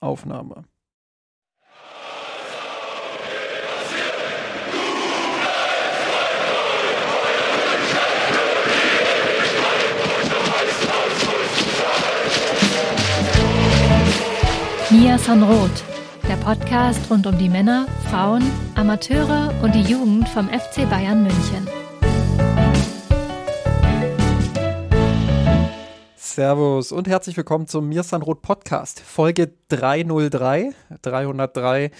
Aufnahme. Mia Sanroth, der Podcast rund um die Männer, Frauen, Amateure und die Jugend vom FC Bayern München. Servus und herzlich willkommen zum Mirsan Roth Podcast, Folge 303, 303, äh,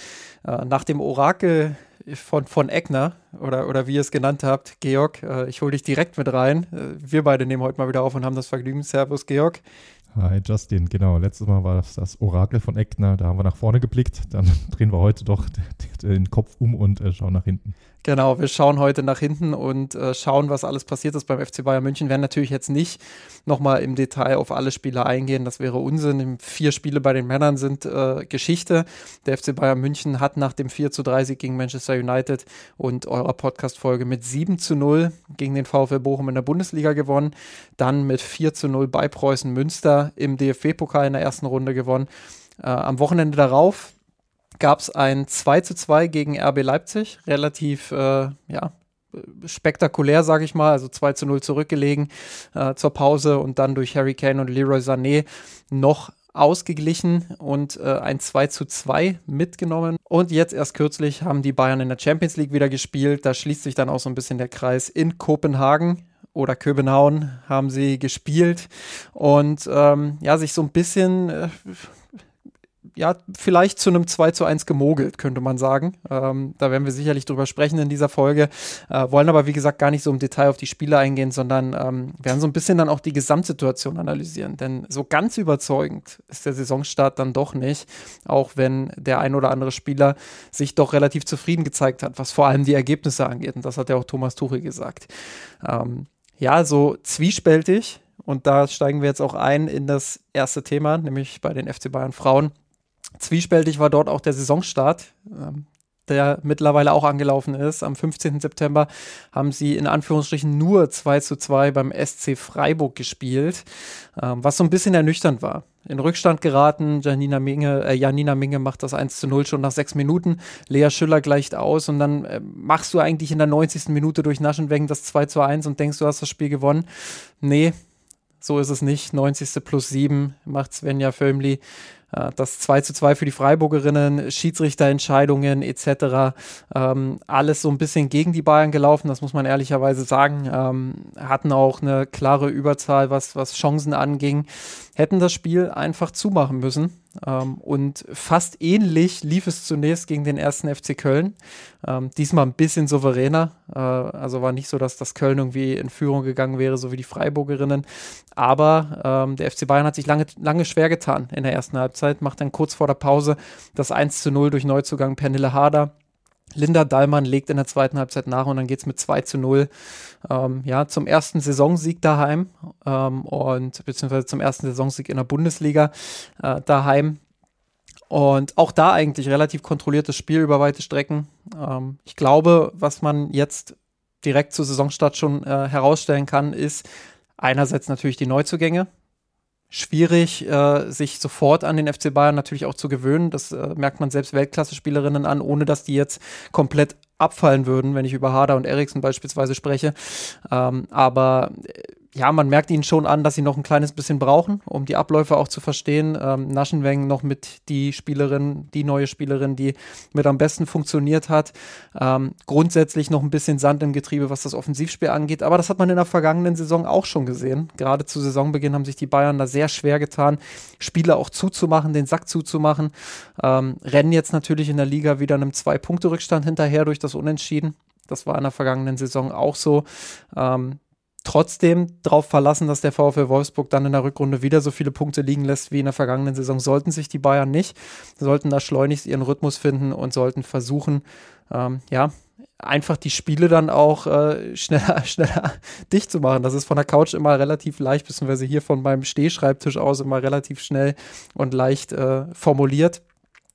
nach dem Orakel von, von Eckner oder, oder wie ihr es genannt habt. Georg, äh, ich hole dich direkt mit rein. Äh, wir beide nehmen heute mal wieder auf und haben das Vergnügen. Servus, Georg. Hi Justin, genau. Letztes Mal war das das Orakel von Eckner, da haben wir nach vorne geblickt. Dann drehen wir heute doch den Kopf um und äh, schauen nach hinten. Genau, wir schauen heute nach hinten und äh, schauen, was alles passiert ist beim FC Bayern München. Wir werden natürlich jetzt nicht nochmal im Detail auf alle Spiele eingehen, das wäre Unsinn. Vier Spiele bei den Männern sind äh, Geschichte. Der FC Bayern München hat nach dem 4 zu 3 Sieg gegen Manchester United und eurer Podcast-Folge mit 7 zu 0 gegen den VfL Bochum in der Bundesliga gewonnen. Dann mit 4 zu 0 bei Preußen Münster im DFB-Pokal in der ersten Runde gewonnen. Äh, am Wochenende darauf gab es ein 2 zu 2 gegen RB Leipzig, relativ, äh, ja, spektakulär, sage ich mal, also 2 zu 0 zurückgelegen äh, zur Pause und dann durch Harry Kane und Leroy Sané noch ausgeglichen und äh, ein 2 zu 2 mitgenommen. Und jetzt erst kürzlich haben die Bayern in der Champions League wieder gespielt. Da schließt sich dann auch so ein bisschen der Kreis in Kopenhagen oder Köbenhauen haben sie gespielt und ähm, ja, sich so ein bisschen äh, ja, vielleicht zu einem 2 zu 1 gemogelt, könnte man sagen. Ähm, da werden wir sicherlich drüber sprechen in dieser Folge. Äh, wollen aber, wie gesagt, gar nicht so im Detail auf die Spiele eingehen, sondern ähm, werden so ein bisschen dann auch die Gesamtsituation analysieren. Denn so ganz überzeugend ist der Saisonstart dann doch nicht, auch wenn der ein oder andere Spieler sich doch relativ zufrieden gezeigt hat, was vor allem die Ergebnisse angeht. Und das hat ja auch Thomas Tuchel gesagt. Ähm, ja, so zwiespältig. Und da steigen wir jetzt auch ein in das erste Thema, nämlich bei den FC Bayern Frauen. Zwiespältig war dort auch der Saisonstart, ähm, der mittlerweile auch angelaufen ist. Am 15. September haben sie in Anführungsstrichen nur 2 zu 2 beim SC Freiburg gespielt, ähm, was so ein bisschen ernüchternd war. In Rückstand geraten, Janina Minge, äh, Janina Minge macht das 1 zu 0 schon nach sechs Minuten, Lea Schüller gleicht aus und dann äh, machst du eigentlich in der 90. Minute durch Naschenwegen das 2 zu 1 und denkst, du hast das Spiel gewonnen. Nee, so ist es nicht. 90. plus 7 macht Svenja Fömli das 2 zu 2 für die Freiburgerinnen, Schiedsrichterentscheidungen etc. Ähm, alles so ein bisschen gegen die Bayern gelaufen, das muss man ehrlicherweise sagen. Ähm, hatten auch eine klare Überzahl, was, was Chancen anging. Hätten das Spiel einfach zumachen müssen. Ähm, und fast ähnlich lief es zunächst gegen den ersten FC Köln. Ähm, diesmal ein bisschen souveräner. Äh, also war nicht so, dass das Köln irgendwie in Führung gegangen wäre, so wie die Freiburgerinnen. Aber ähm, der FC Bayern hat sich lange, lange schwer getan in der ersten Halbzeit, macht dann kurz vor der Pause das 1 zu 0 durch Neuzugang Pernille Harder. Linda Dallmann legt in der zweiten Halbzeit nach und dann geht es mit 2 zu 0 ähm, ja, zum ersten Saisonsieg daheim ähm, und beziehungsweise zum ersten Saisonsieg in der Bundesliga äh, daheim. Und auch da eigentlich relativ kontrolliertes Spiel über weite Strecken. Ähm, ich glaube, was man jetzt direkt zu Saisonstart schon äh, herausstellen kann, ist einerseits natürlich die Neuzugänge schwierig, äh, sich sofort an den FC Bayern natürlich auch zu gewöhnen. Das äh, merkt man selbst Weltklasse-Spielerinnen an, ohne dass die jetzt komplett abfallen würden, wenn ich über Harder und Eriksen beispielsweise spreche. Ähm, aber äh, ja, man merkt ihnen schon an, dass sie noch ein kleines bisschen brauchen, um die Abläufe auch zu verstehen. Ähm, Naschenweng noch mit die Spielerin, die neue Spielerin, die mit am besten funktioniert hat. Ähm, grundsätzlich noch ein bisschen Sand im Getriebe, was das Offensivspiel angeht. Aber das hat man in der vergangenen Saison auch schon gesehen. Gerade zu Saisonbeginn haben sich die Bayern da sehr schwer getan, Spiele auch zuzumachen, den Sack zuzumachen. Ähm, rennen jetzt natürlich in der Liga wieder einem Zwei-Punkte-Rückstand hinterher durch das Unentschieden. Das war in der vergangenen Saison auch so. Ähm, trotzdem darauf verlassen, dass der VfL Wolfsburg dann in der Rückrunde wieder so viele Punkte liegen lässt wie in der vergangenen Saison. Sollten sich die Bayern nicht, sollten da schleunigst ihren Rhythmus finden und sollten versuchen, ähm, ja, einfach die Spiele dann auch äh, schneller, schneller dicht zu machen. Das ist von der Couch immer relativ leicht, beziehungsweise hier von meinem Stehschreibtisch aus immer relativ schnell und leicht äh, formuliert.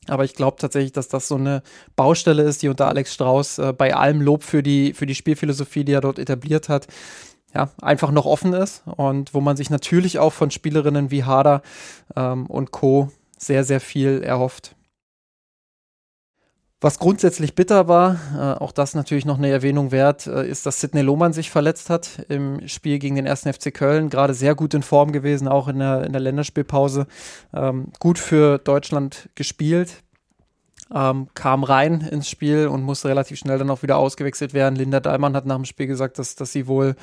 Aber ich glaube tatsächlich, dass das so eine Baustelle ist, die unter Alex Strauß äh, bei allem Lob für die, für die Spielphilosophie, die er dort etabliert hat, ja, einfach noch offen ist und wo man sich natürlich auch von Spielerinnen wie Hader ähm, und Co. sehr, sehr viel erhofft. Was grundsätzlich bitter war, äh, auch das natürlich noch eine Erwähnung wert, äh, ist, dass Sidney Lohmann sich verletzt hat im Spiel gegen den 1. FC Köln. Gerade sehr gut in Form gewesen, auch in der, in der Länderspielpause. Ähm, gut für Deutschland gespielt. Ähm, kam rein ins Spiel und musste relativ schnell dann auch wieder ausgewechselt werden. Linda Daimann hat nach dem Spiel gesagt, dass, dass sie wohl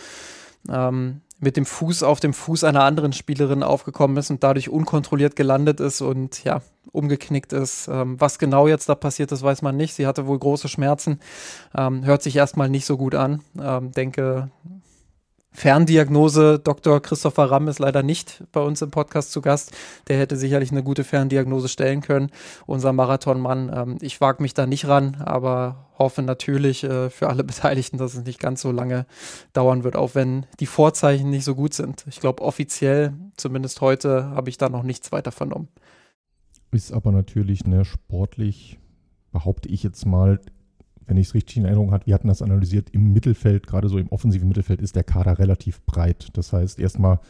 ähm, mit dem Fuß auf dem Fuß einer anderen Spielerin aufgekommen ist und dadurch unkontrolliert gelandet ist und ja, umgeknickt ist. Ähm, was genau jetzt da passiert ist, weiß man nicht. Sie hatte wohl große Schmerzen. Ähm, hört sich erstmal nicht so gut an. Ähm, denke, Ferndiagnose, Dr. Christopher Ramm ist leider nicht bei uns im Podcast zu Gast. Der hätte sicherlich eine gute Ferndiagnose stellen können, unser Marathonmann. Ähm, ich wage mich da nicht ran, aber hoffe natürlich äh, für alle Beteiligten, dass es nicht ganz so lange dauern wird, auch wenn die Vorzeichen nicht so gut sind. Ich glaube, offiziell, zumindest heute, habe ich da noch nichts weiter vernommen. Ist aber natürlich ne, sportlich, behaupte ich jetzt mal, wenn ich es richtig in Erinnerung habe, wir hatten das analysiert, im Mittelfeld, gerade so im offensiven Mittelfeld, ist der Kader relativ breit. Das heißt, erstmal,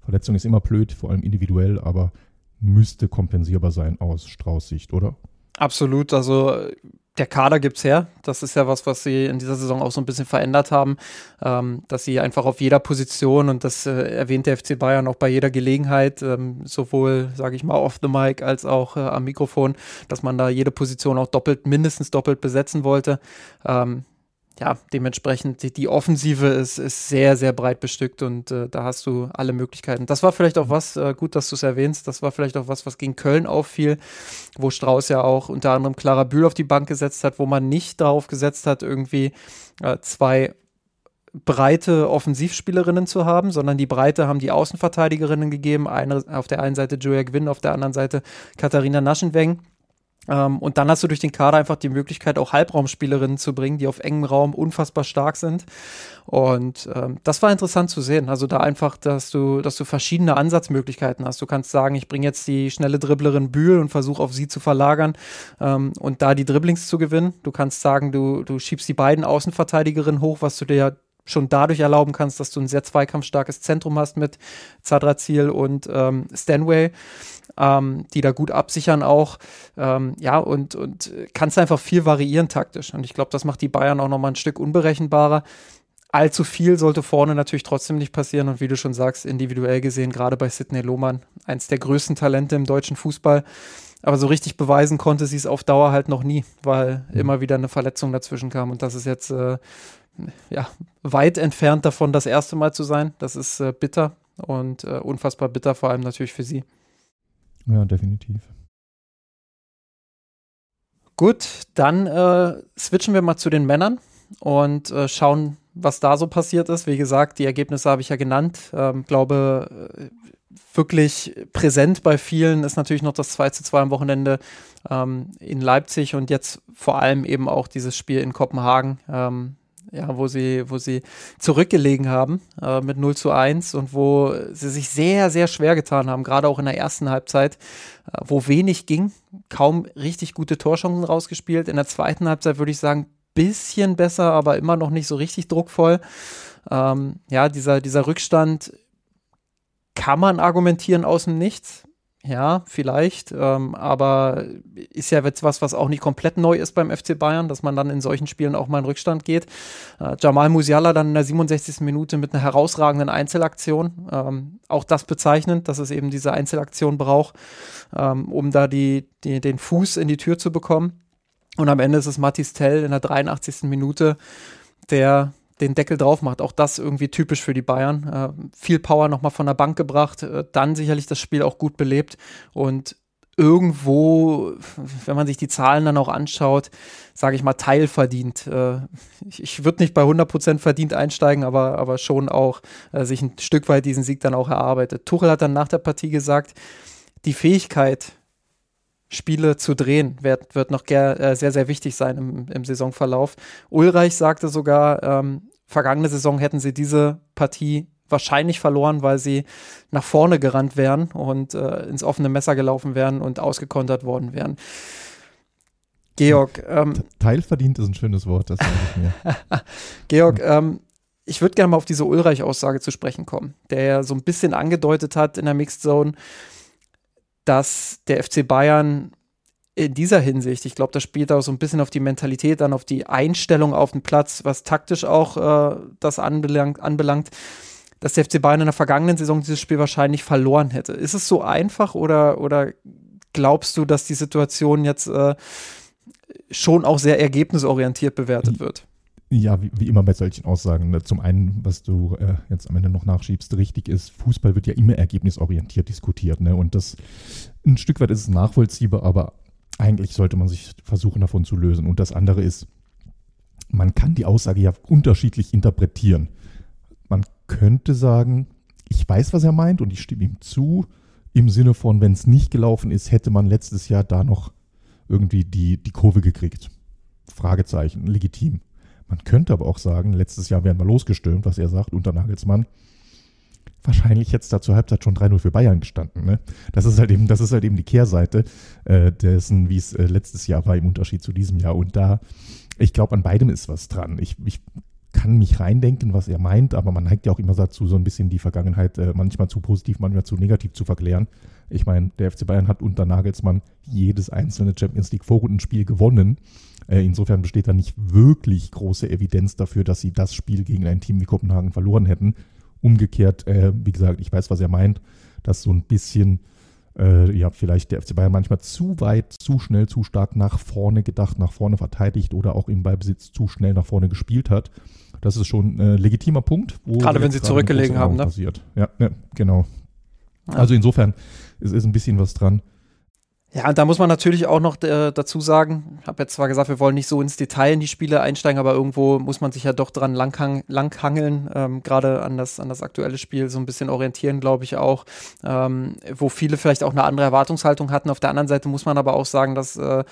Verletzung ist immer blöd, vor allem individuell, aber müsste kompensierbar sein aus Strauß Sicht, oder? Absolut. Also der Kader gibt es her. Das ist ja was, was sie in dieser Saison auch so ein bisschen verändert haben, ähm, dass sie einfach auf jeder Position und das äh, erwähnt der FC Bayern auch bei jeder Gelegenheit, ähm, sowohl, sage ich mal, off the mic als auch äh, am Mikrofon, dass man da jede Position auch doppelt, mindestens doppelt besetzen wollte. Ähm, ja, dementsprechend die, die Offensive ist, ist sehr, sehr breit bestückt und äh, da hast du alle Möglichkeiten. Das war vielleicht auch was, äh, gut, dass du es erwähnst, das war vielleicht auch was, was gegen Köln auffiel, wo Strauß ja auch unter anderem Clara Bühl auf die Bank gesetzt hat, wo man nicht darauf gesetzt hat, irgendwie äh, zwei breite Offensivspielerinnen zu haben, sondern die Breite haben die Außenverteidigerinnen gegeben. Eine, auf der einen Seite Julia Gwynn, auf der anderen Seite Katharina Naschenweng. Ähm, und dann hast du durch den Kader einfach die Möglichkeit, auch Halbraumspielerinnen zu bringen, die auf engem Raum unfassbar stark sind. Und ähm, das war interessant zu sehen. Also da einfach, dass du, dass du verschiedene Ansatzmöglichkeiten hast. Du kannst sagen, ich bringe jetzt die schnelle Dribblerin Bühl und versuche auf sie zu verlagern ähm, und da die Dribblings zu gewinnen. Du kannst sagen, du, du schiebst die beiden Außenverteidigerinnen hoch, was du dir ja schon dadurch erlauben kannst, dass du ein sehr zweikampfstarkes Zentrum hast mit Zadrazil und ähm, Stanway ähm, die da gut absichern auch. Ähm, ja, und, und kannst einfach viel variieren taktisch. Und ich glaube, das macht die Bayern auch nochmal ein Stück unberechenbarer. Allzu viel sollte vorne natürlich trotzdem nicht passieren. Und wie du schon sagst, individuell gesehen, gerade bei Sidney Lohmann, eins der größten Talente im deutschen Fußball. Aber so richtig beweisen konnte sie es auf Dauer halt noch nie, weil mhm. immer wieder eine Verletzung dazwischen kam. Und das ist jetzt äh, ja, weit entfernt davon, das erste Mal zu sein. Das ist äh, bitter und äh, unfassbar bitter, vor allem natürlich für sie. Ja, definitiv. Gut, dann äh, switchen wir mal zu den Männern und äh, schauen, was da so passiert ist. Wie gesagt, die Ergebnisse habe ich ja genannt. Ähm, glaube, äh, wirklich präsent bei vielen ist natürlich noch das 2 zu 2 am Wochenende ähm, in Leipzig und jetzt vor allem eben auch dieses Spiel in Kopenhagen. Ähm, ja, wo sie, wo sie zurückgelegen haben äh, mit 0 zu 1 und wo sie sich sehr, sehr schwer getan haben, gerade auch in der ersten Halbzeit, äh, wo wenig ging, kaum richtig gute Torchancen rausgespielt. In der zweiten Halbzeit würde ich sagen, bisschen besser, aber immer noch nicht so richtig druckvoll. Ähm, ja, dieser, dieser Rückstand kann man argumentieren aus dem Nichts. Ja, vielleicht, ähm, aber ist ja jetzt was, was auch nicht komplett neu ist beim FC Bayern, dass man dann in solchen Spielen auch mal in Rückstand geht. Äh, Jamal Musiala dann in der 67. Minute mit einer herausragenden Einzelaktion. Ähm, auch das bezeichnend, dass es eben diese Einzelaktion braucht, ähm, um da die, die, den Fuß in die Tür zu bekommen. Und am Ende ist es Matis Tell in der 83. Minute, der den Deckel drauf macht. Auch das irgendwie typisch für die Bayern. Äh, viel Power nochmal von der Bank gebracht, äh, dann sicherlich das Spiel auch gut belebt und irgendwo, wenn man sich die Zahlen dann auch anschaut, sage ich mal, teilverdient. Äh, ich, ich würde nicht bei 100% verdient einsteigen, aber, aber schon auch äh, sich ein Stück weit diesen Sieg dann auch erarbeitet. Tuchel hat dann nach der Partie gesagt, die Fähigkeit, Spiele zu drehen, wird, wird noch äh, sehr, sehr wichtig sein im, im Saisonverlauf. Ulreich sagte sogar, ähm, vergangene Saison hätten sie diese Partie wahrscheinlich verloren, weil sie nach vorne gerannt wären und äh, ins offene Messer gelaufen wären und ausgekontert worden wären. Georg. Ähm, Teilverdient ist ein schönes Wort, das sage ich mir. Georg, ähm, ich würde gerne mal auf diese Ulreich-Aussage zu sprechen kommen, der ja so ein bisschen angedeutet hat in der Mixed Zone, dass der FC Bayern in dieser Hinsicht, ich glaube, das spielt auch so ein bisschen auf die Mentalität an, auf die Einstellung auf den Platz, was taktisch auch äh, das anbelangt, anbelangt, dass der FC Bayern in der vergangenen Saison dieses Spiel wahrscheinlich verloren hätte. Ist es so einfach oder, oder glaubst du, dass die Situation jetzt äh, schon auch sehr ergebnisorientiert bewertet wird? Ja, wie, wie, immer bei solchen Aussagen. Ne? Zum einen, was du äh, jetzt am Ende noch nachschiebst, richtig ist, Fußball wird ja immer ergebnisorientiert diskutiert. Ne? Und das ein Stück weit ist es nachvollziehbar, aber eigentlich sollte man sich versuchen, davon zu lösen. Und das andere ist, man kann die Aussage ja unterschiedlich interpretieren. Man könnte sagen, ich weiß, was er meint und ich stimme ihm zu, im Sinne von, wenn es nicht gelaufen ist, hätte man letztes Jahr da noch irgendwie die, die Kurve gekriegt. Fragezeichen, legitim. Man könnte aber auch sagen, letztes Jahr wären wir losgestürmt, was er sagt, unter Nagelsmann. Wahrscheinlich jetzt da zur Halbzeit schon 3-0 für Bayern gestanden. Ne? Das, ist halt eben, das ist halt eben die Kehrseite äh, dessen, wie es äh, letztes Jahr war im Unterschied zu diesem Jahr. Und da, ich glaube, an beidem ist was dran. Ich, ich kann mich reindenken, was er meint, aber man neigt ja auch immer dazu, so ein bisschen die Vergangenheit äh, manchmal zu positiv, manchmal zu negativ zu verklären. Ich meine, der FC Bayern hat unter Nagelsmann jedes einzelne Champions League Vorrundenspiel gewonnen. Äh, insofern besteht da nicht wirklich große Evidenz dafür, dass sie das Spiel gegen ein Team wie Kopenhagen verloren hätten. Umgekehrt, äh, wie gesagt, ich weiß, was er meint, dass so ein bisschen, äh, ja, vielleicht der FC Bayern manchmal zu weit, zu schnell, zu stark nach vorne gedacht, nach vorne verteidigt oder auch im Ballbesitz zu schnell nach vorne gespielt hat. Das ist schon ein legitimer Punkt. gerade wenn sie zurückgelegen haben, ne? Passiert. Ja, ja genau. Ja. Also insofern ist, ist ein bisschen was dran. Ja, und da muss man natürlich auch noch äh, dazu sagen, ich habe jetzt zwar gesagt, wir wollen nicht so ins Detail in die Spiele einsteigen, aber irgendwo muss man sich ja doch dran langhang, langhangeln, ähm, gerade an das, an das aktuelle Spiel so ein bisschen orientieren, glaube ich auch, ähm, wo viele vielleicht auch eine andere Erwartungshaltung hatten. Auf der anderen Seite muss man aber auch sagen, dass äh,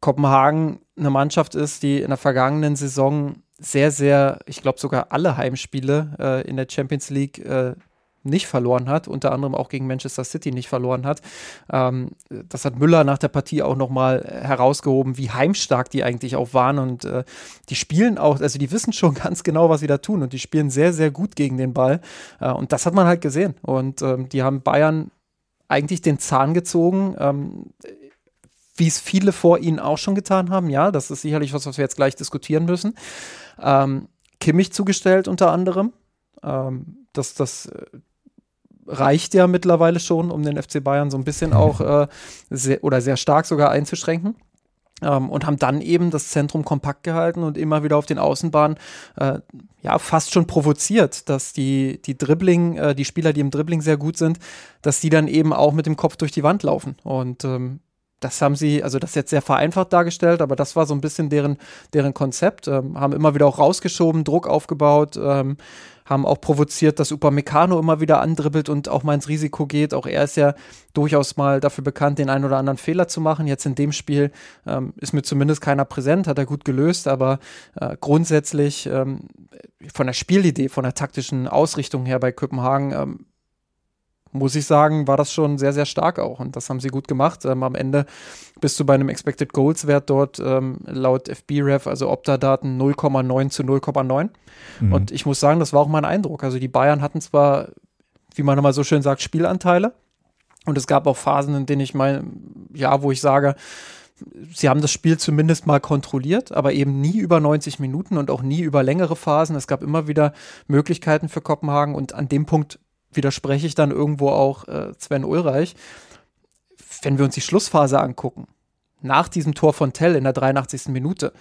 Kopenhagen eine Mannschaft ist, die in der vergangenen Saison sehr, sehr, ich glaube sogar alle Heimspiele äh, in der Champions League äh, nicht verloren hat, unter anderem auch gegen Manchester City nicht verloren hat. Ähm, das hat Müller nach der Partie auch nochmal herausgehoben, wie heimstark die eigentlich auch waren und äh, die spielen auch, also die wissen schon ganz genau, was sie da tun und die spielen sehr, sehr gut gegen den Ball äh, und das hat man halt gesehen und ähm, die haben Bayern eigentlich den Zahn gezogen. Ähm, wie es viele vor ihnen auch schon getan haben, ja, das ist sicherlich was, was wir jetzt gleich diskutieren müssen. Ähm, Kimmich zugestellt unter anderem. Ähm, das, das äh, reicht ja mittlerweile schon, um den FC Bayern so ein bisschen auch äh, sehr, oder sehr stark sogar einzuschränken. Ähm, und haben dann eben das Zentrum kompakt gehalten und immer wieder auf den Außenbahnen äh, ja fast schon provoziert, dass die, die Dribbling, äh, die Spieler, die im Dribbling sehr gut sind, dass die dann eben auch mit dem Kopf durch die Wand laufen. Und ähm, das haben sie, also das ist jetzt sehr vereinfacht dargestellt, aber das war so ein bisschen deren, deren Konzept. Ähm, haben immer wieder auch rausgeschoben, Druck aufgebaut, ähm, haben auch provoziert, dass Upamecano immer wieder andribbelt und auch mal ins Risiko geht. Auch er ist ja durchaus mal dafür bekannt, den einen oder anderen Fehler zu machen. Jetzt in dem Spiel ähm, ist mir zumindest keiner präsent, hat er gut gelöst, aber äh, grundsätzlich ähm, von der Spielidee, von der taktischen Ausrichtung her bei Kopenhagen ähm, muss ich sagen, war das schon sehr, sehr stark auch. Und das haben sie gut gemacht. Ähm, am Ende bist du bei einem Expected Goals Wert dort ähm, laut FBref, also Opta-Daten 0,9 zu 0,9. Mhm. Und ich muss sagen, das war auch mein Eindruck. Also die Bayern hatten zwar, wie man immer so schön sagt, Spielanteile. Und es gab auch Phasen, in denen ich mal, ja, wo ich sage, sie haben das Spiel zumindest mal kontrolliert, aber eben nie über 90 Minuten und auch nie über längere Phasen. Es gab immer wieder Möglichkeiten für Kopenhagen und an dem Punkt widerspreche ich dann irgendwo auch äh, Sven Ulreich. Wenn wir uns die Schlussphase angucken, nach diesem Tor von Tell in der 83. Minute,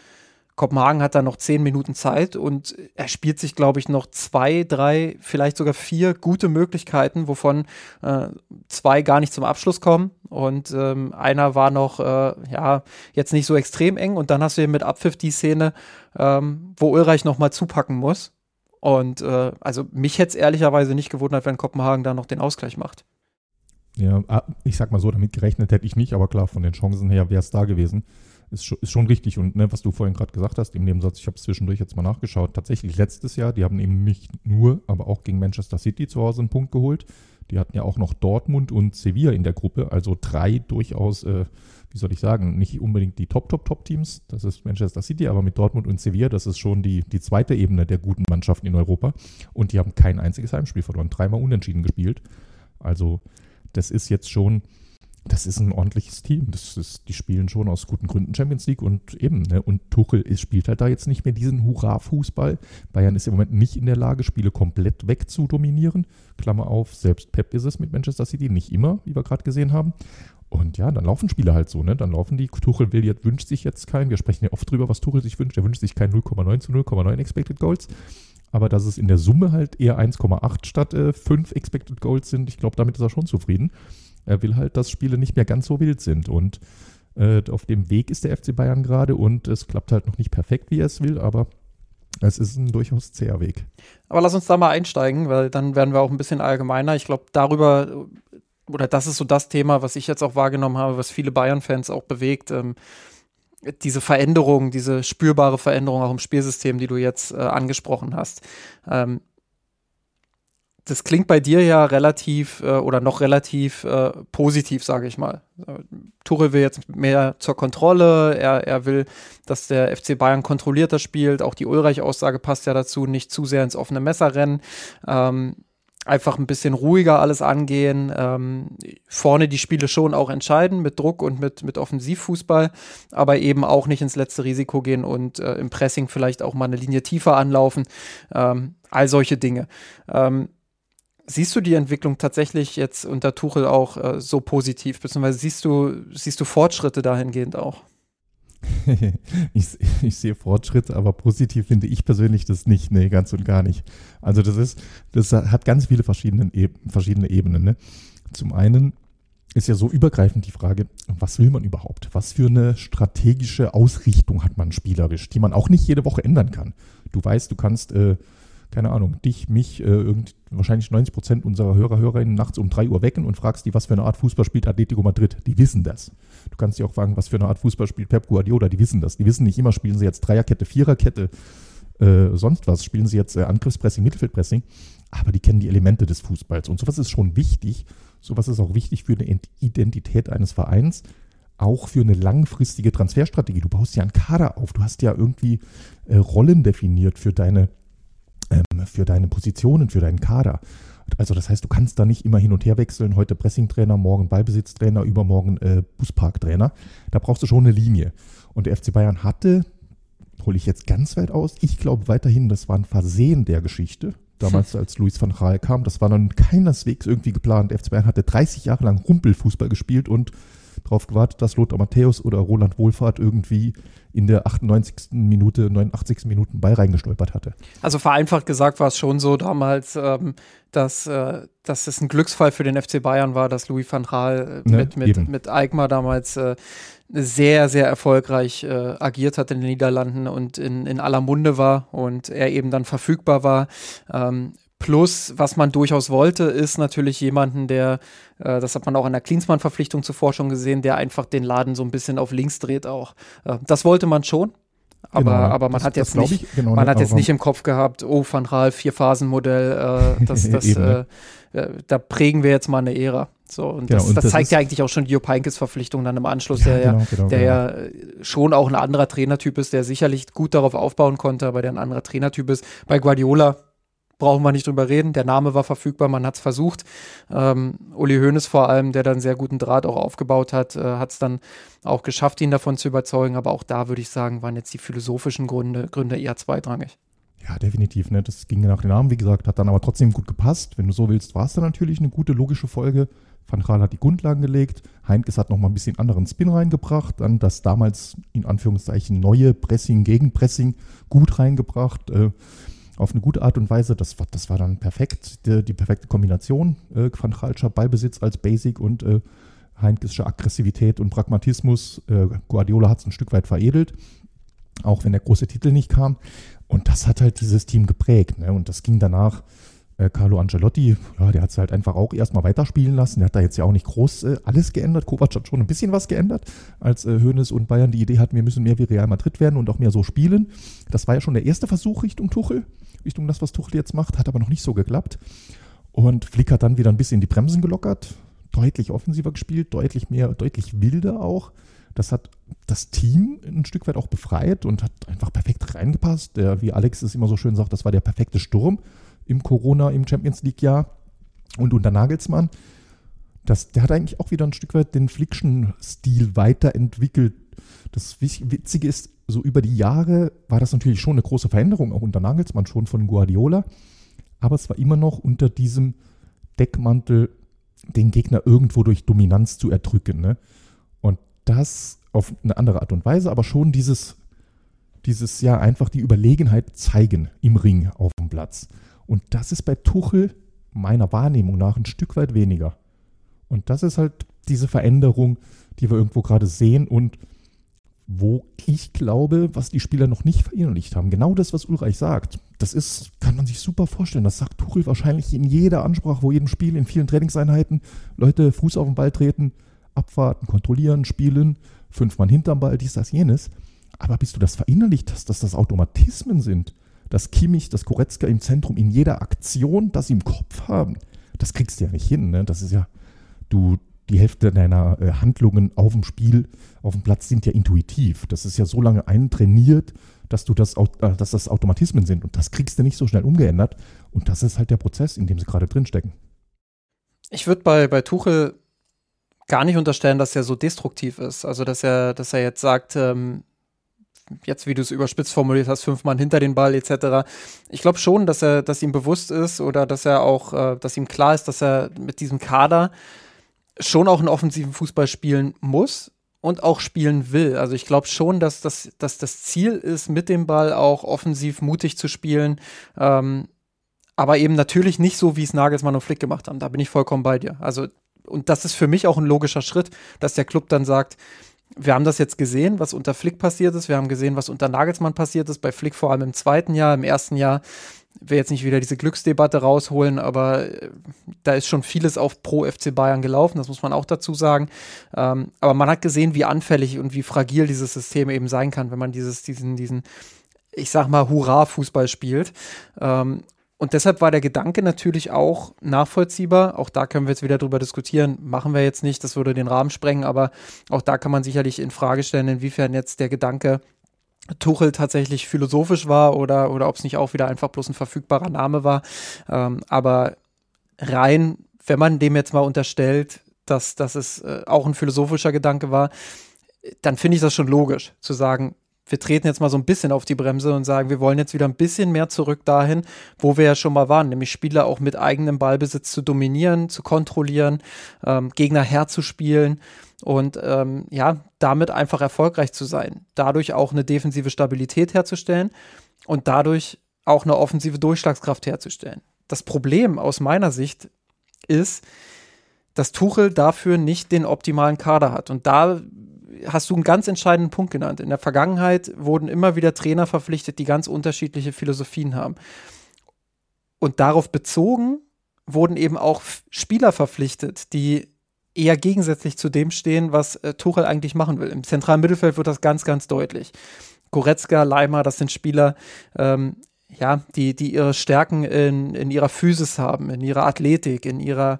Kopenhagen hat da noch zehn Minuten Zeit und er spielt sich, glaube ich, noch zwei, drei, vielleicht sogar vier gute Möglichkeiten, wovon äh, zwei gar nicht zum Abschluss kommen und ähm, einer war noch, äh, ja, jetzt nicht so extrem eng und dann hast du eben mit Abpfiff die Szene, ähm, wo Ulreich nochmal zupacken muss und äh, also mich hätte es ehrlicherweise nicht gewundert, wenn Kopenhagen da noch den Ausgleich macht. Ja, ah, ich sag mal so, damit gerechnet hätte ich nicht, aber klar, von den Chancen her wäre es da gewesen. Ist schon, ist schon richtig. Und ne, was du vorhin gerade gesagt hast, im Nebensatz, ich habe es zwischendurch jetzt mal nachgeschaut, tatsächlich letztes Jahr, die haben eben nicht nur, aber auch gegen Manchester City zu Hause einen Punkt geholt. Die hatten ja auch noch Dortmund und Sevilla in der Gruppe, also drei durchaus äh, wie soll ich sagen, nicht unbedingt die Top-Top-Top-Teams, das ist Manchester City, aber mit Dortmund und Sevilla, das ist schon die, die zweite Ebene der guten Mannschaften in Europa. Und die haben kein einziges Heimspiel verloren, dreimal unentschieden gespielt. Also das ist jetzt schon das ist ein ordentliches Team. Das ist, die spielen schon aus guten Gründen Champions League und eben, ne, und Tuchel ist, spielt halt da jetzt nicht mehr diesen Hurra-Fußball. Bayern ist im Moment nicht in der Lage, Spiele komplett wegzudominieren. Klammer auf, selbst Pep ist es mit Manchester City, nicht immer, wie wir gerade gesehen haben. Und ja, dann laufen Spiele halt so, ne? Dann laufen die. Tuchel will jetzt, wünscht sich jetzt keinen. Wir sprechen ja oft drüber, was Tuchel sich wünscht. Er wünscht sich kein 0,9 zu 0,9 Expected Goals. Aber dass es in der Summe halt eher 1,8 statt äh, 5 Expected Goals sind, ich glaube, damit ist er schon zufrieden. Er will halt, dass Spiele nicht mehr ganz so wild sind. Und äh, auf dem Weg ist der FC Bayern gerade und es klappt halt noch nicht perfekt, wie er es will, aber es ist ein durchaus zäher Weg. Aber lass uns da mal einsteigen, weil dann werden wir auch ein bisschen allgemeiner. Ich glaube, darüber, oder das ist so das Thema, was ich jetzt auch wahrgenommen habe, was viele Bayern-Fans auch bewegt. Ähm, diese Veränderung, diese spürbare Veränderung auch im Spielsystem, die du jetzt äh, angesprochen hast. Ähm, das klingt bei dir ja relativ äh, oder noch relativ äh, positiv, sage ich mal. Tuchel will jetzt mehr zur Kontrolle, er, er will, dass der FC Bayern kontrollierter spielt. Auch die Ulreich-Aussage passt ja dazu, nicht zu sehr ins offene Messer rennen. Ähm, einfach ein bisschen ruhiger alles angehen, ähm, vorne die Spiele schon auch entscheiden mit Druck und mit, mit Offensivfußball, aber eben auch nicht ins letzte Risiko gehen und äh, im Pressing vielleicht auch mal eine Linie tiefer anlaufen. Ähm, all solche Dinge. Ähm, Siehst du die Entwicklung tatsächlich jetzt unter Tuchel auch äh, so positiv, beziehungsweise siehst du, siehst du Fortschritte dahingehend auch? Ich, ich, sehe Fortschritte, aber positiv finde ich persönlich das nicht, nee, ganz und gar nicht. Also das ist, das hat ganz viele verschiedene, verschiedene Ebenen. Ne? Zum einen ist ja so übergreifend die Frage, was will man überhaupt? Was für eine strategische Ausrichtung hat man spielerisch, die man auch nicht jede Woche ändern kann? Du weißt, du kannst äh, keine Ahnung, dich, mich, äh, irgend, wahrscheinlich 90 Prozent unserer Hörer, Hörerinnen nachts um 3 Uhr wecken und fragst die, was für eine Art Fußball spielt Atletico Madrid. Die wissen das. Du kannst dich auch fragen, was für eine Art Fußball spielt Pep Guardiola. Die wissen das. Die wissen nicht immer, spielen sie jetzt Dreierkette, Viererkette, äh, sonst was. Spielen sie jetzt äh, Angriffspressing, Mittelfeldpressing. Aber die kennen die Elemente des Fußballs. Und sowas ist schon wichtig. Sowas ist auch wichtig für eine Identität eines Vereins auch für eine langfristige Transferstrategie. Du baust ja einen Kader auf, du hast ja irgendwie äh, Rollen definiert für deine ähm, für deine Positionen, für deinen Kader. Also das heißt, du kannst da nicht immer hin und her wechseln, heute Pressingtrainer, morgen Ballbesitztrainer, übermorgen äh, Busparktrainer. Da brauchst du schon eine Linie. Und der FC Bayern hatte, hole ich jetzt ganz weit aus, ich glaube weiterhin, das war ein Versehen der Geschichte. Damals, als Luis van Gaal kam, das war dann keineswegs irgendwie geplant. Der FC Bayern hatte 30 Jahre lang Rumpelfußball gespielt und darauf gewartet, dass Lothar Matthäus oder Roland Wohlfahrt irgendwie in der 98. Minute, 89. Minuten Ball reingestolpert hatte. Also vereinfacht gesagt war es schon so damals, ähm, dass, äh, dass es ein Glücksfall für den FC Bayern war, dass Louis van Gaal äh, ne, mit, mit, mit Eigmar damals äh, sehr, sehr erfolgreich äh, agiert hat in den Niederlanden und in, in aller Munde war und er eben dann verfügbar war. Ähm, Plus, was man durchaus wollte, ist natürlich jemanden, der, äh, das hat man auch in der Klinsmann-Verpflichtung zuvor schon gesehen, der einfach den Laden so ein bisschen auf links dreht auch. Äh, das wollte man schon. Aber, genau, aber man das, hat jetzt nicht, genau, man hat jetzt nicht im Kopf gehabt, oh, Van Raal, Vier-Phasen-Modell, äh, das, das, äh, äh, da prägen wir jetzt mal eine Ära. So, und genau, das, und das, zeigt ja eigentlich auch schon Jupp Heinkes Verpflichtung dann im Anschluss, ja, der, genau, genau, der ja genau. schon auch ein anderer Trainertyp ist, der sicherlich gut darauf aufbauen konnte, aber der ein anderer Trainertyp ist. Bei Guardiola brauchen wir nicht drüber reden. Der Name war verfügbar, man hat es versucht. Ähm, Uli Hoeneß vor allem, der dann sehr guten Draht auch aufgebaut hat, äh, hat es dann auch geschafft, ihn davon zu überzeugen. Aber auch da würde ich sagen, waren jetzt die philosophischen Gründe, Gründe eher zweitrangig. Ja, definitiv. Ne? Das ging nach den Namen, wie gesagt, hat dann aber trotzdem gut gepasst. Wenn du so willst, war es dann natürlich eine gute, logische Folge. Van Gaal hat die Grundlagen gelegt. Heinkes hat noch mal ein bisschen anderen Spin reingebracht. Dann das damals in Anführungszeichen neue Pressing, Gegenpressing gut reingebracht. Äh, auf eine gute Art und Weise. Das war, das war dann perfekt, die, die perfekte Kombination. Äh, Van Chalscher Ballbesitz als Basic und äh, Heinkesche Aggressivität und Pragmatismus. Äh, Guardiola hat es ein Stück weit veredelt, auch wenn der große Titel nicht kam. Und das hat halt dieses Team geprägt. Ne? Und das ging danach. Äh, Carlo Ancelotti, ja, der hat es halt einfach auch erstmal weiterspielen lassen. Der hat da jetzt ja auch nicht groß äh, alles geändert. Kovac hat schon ein bisschen was geändert, als äh, Hoeneß und Bayern die Idee hatten, wir müssen mehr wie Real Madrid werden und auch mehr so spielen. Das war ja schon der erste Versuch Richtung Tuchel. Richtung das, was Tuchel jetzt macht, hat aber noch nicht so geklappt. Und Flick hat dann wieder ein bisschen die Bremsen gelockert, deutlich offensiver gespielt, deutlich mehr, deutlich wilder auch. Das hat das Team ein Stück weit auch befreit und hat einfach perfekt reingepasst. Der, wie Alex es immer so schön sagt, das war der perfekte Sturm im Corona, im Champions League-Jahr. Und unter Nagelsmann, das, der hat eigentlich auch wieder ein Stück weit den Flickschen-Stil weiterentwickelt. Das Witzige ist, so über die Jahre war das natürlich schon eine große Veränderung, auch unter Nagelsmann, schon von Guardiola. Aber es war immer noch unter diesem Deckmantel, den Gegner irgendwo durch Dominanz zu erdrücken. Ne? Und das auf eine andere Art und Weise, aber schon dieses, dieses ja einfach die Überlegenheit zeigen im Ring auf dem Platz. Und das ist bei Tuchel meiner Wahrnehmung nach ein Stück weit weniger. Und das ist halt diese Veränderung, die wir irgendwo gerade sehen und wo ich glaube, was die Spieler noch nicht verinnerlicht haben. Genau das, was Ulreich sagt. Das ist, kann man sich super vorstellen. Das sagt Tuchel wahrscheinlich in jeder Ansprache, wo jedem Spiel, in vielen Trainingseinheiten. Leute, Fuß auf den Ball treten, abwarten, kontrollieren, spielen, fünf Mann hinterm Ball, dies, das, jenes. Aber bis du das verinnerlicht hast, dass das Automatismen sind, dass Kimmich, das Koretzka im Zentrum in jeder Aktion das im Kopf haben, das kriegst du ja nicht hin. Ne? Das ist ja, du, die Hälfte deiner äh, Handlungen auf dem Spiel, auf dem Platz sind ja intuitiv. Das ist ja so lange eintrainiert, dass du das, äh, dass das Automatismen sind und das kriegst du nicht so schnell umgeändert. Und das ist halt der Prozess, in dem sie gerade drinstecken. Ich würde bei, bei Tuchel gar nicht unterstellen, dass er so destruktiv ist. Also, dass er, dass er jetzt sagt, ähm, jetzt, wie du es überspitzt formuliert hast, fünf Mann hinter den Ball etc. Ich glaube schon, dass er, dass ihm bewusst ist oder dass er auch, äh, dass ihm klar ist, dass er mit diesem Kader schon auch einen offensiven Fußball spielen muss und auch spielen will. Also ich glaube schon, dass das, dass das Ziel ist, mit dem Ball auch offensiv mutig zu spielen. Ähm, aber eben natürlich nicht so, wie es Nagelsmann und Flick gemacht haben. Da bin ich vollkommen bei dir. Also, und das ist für mich auch ein logischer Schritt, dass der Club dann sagt, wir haben das jetzt gesehen, was unter Flick passiert ist. Wir haben gesehen, was unter Nagelsmann passiert ist. Bei Flick vor allem im zweiten Jahr, im ersten Jahr will jetzt nicht wieder diese Glücksdebatte rausholen, aber äh, da ist schon vieles auf pro FC Bayern gelaufen, das muss man auch dazu sagen. Ähm, aber man hat gesehen, wie anfällig und wie fragil dieses System eben sein kann, wenn man dieses, diesen, diesen, ich sag mal, Hurra-Fußball spielt. Ähm, und deshalb war der Gedanke natürlich auch nachvollziehbar. Auch da können wir jetzt wieder drüber diskutieren. Machen wir jetzt nicht, das würde den Rahmen sprengen, aber auch da kann man sicherlich in Frage stellen, inwiefern jetzt der Gedanke Tuchel tatsächlich philosophisch war oder, oder ob es nicht auch wieder einfach bloß ein verfügbarer Name war. Ähm, aber rein, wenn man dem jetzt mal unterstellt, dass, dass es äh, auch ein philosophischer Gedanke war, dann finde ich das schon logisch zu sagen, wir treten jetzt mal so ein bisschen auf die Bremse und sagen, wir wollen jetzt wieder ein bisschen mehr zurück dahin, wo wir ja schon mal waren, nämlich Spieler auch mit eigenem Ballbesitz zu dominieren, zu kontrollieren, ähm, Gegner herzuspielen und ähm, ja, damit einfach erfolgreich zu sein. Dadurch auch eine defensive Stabilität herzustellen und dadurch auch eine offensive Durchschlagskraft herzustellen. Das Problem aus meiner Sicht ist, dass Tuchel dafür nicht den optimalen Kader hat. Und da hast du einen ganz entscheidenden Punkt genannt. In der Vergangenheit wurden immer wieder Trainer verpflichtet, die ganz unterschiedliche Philosophien haben. Und darauf bezogen wurden eben auch Spieler verpflichtet, die eher gegensätzlich zu dem stehen, was äh, Tuchel eigentlich machen will. Im zentralen Mittelfeld wird das ganz, ganz deutlich. Goretzka, Leimer, das sind Spieler, ähm, ja, die, die ihre Stärken in, in ihrer Physis haben, in ihrer Athletik, in ihrer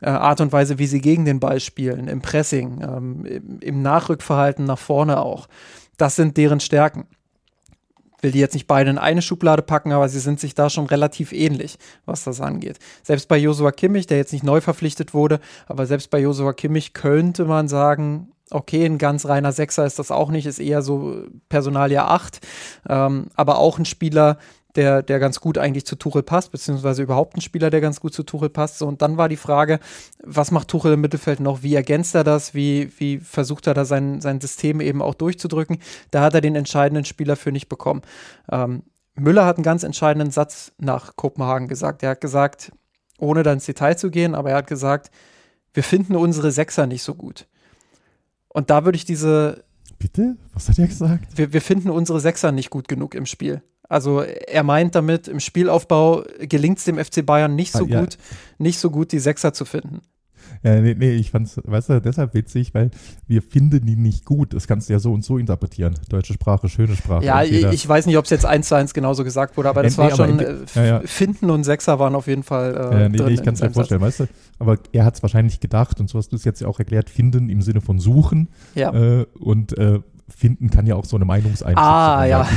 äh, Art und Weise, wie sie gegen den Ball spielen, im Pressing, ähm, im, Nachrückverhalten nach vorne auch. Das sind deren Stärken will die jetzt nicht beide in eine Schublade packen, aber sie sind sich da schon relativ ähnlich, was das angeht. Selbst bei Josua Kimmich, der jetzt nicht neu verpflichtet wurde, aber selbst bei Josua Kimmich könnte man sagen, okay, ein ganz reiner Sechser ist das auch nicht, ist eher so Personalia 8, ähm, aber auch ein Spieler, der, der ganz gut eigentlich zu Tuchel passt, beziehungsweise überhaupt ein Spieler, der ganz gut zu Tuchel passt. So, und dann war die Frage, was macht Tuchel im Mittelfeld noch? Wie ergänzt er das? Wie, wie versucht er da sein, sein System eben auch durchzudrücken? Da hat er den entscheidenden Spieler für nicht bekommen. Ähm, Müller hat einen ganz entscheidenden Satz nach Kopenhagen gesagt. Er hat gesagt, ohne da ins Detail zu gehen, aber er hat gesagt, wir finden unsere Sechser nicht so gut. Und da würde ich diese. Bitte? Was hat er gesagt? Wir, wir finden unsere Sechser nicht gut genug im Spiel. Also er meint damit, im Spielaufbau gelingt es dem FC Bayern nicht so ah, ja. gut, nicht so gut, die Sechser zu finden. Ja, nee, nee, ich fand's, weißt du, deshalb witzig, weil wir finden die nicht gut. Das kannst du ja so und so interpretieren. Deutsche Sprache, schöne Sprache. Ja, ich weiß nicht, ob es jetzt eins zu eins genauso gesagt wurde, aber das nee, war schon, äh, ja, ja. Finden und Sechser waren auf jeden Fall äh, ja, nee, nee, ich kann es mir vorstellen, weißt du. Aber er hat es wahrscheinlich gedacht und so hast du es jetzt ja auch erklärt, finden im Sinne von suchen. Ja. Äh, und äh, finden kann ja auch so eine Meinungseinschätzung Ah, ja.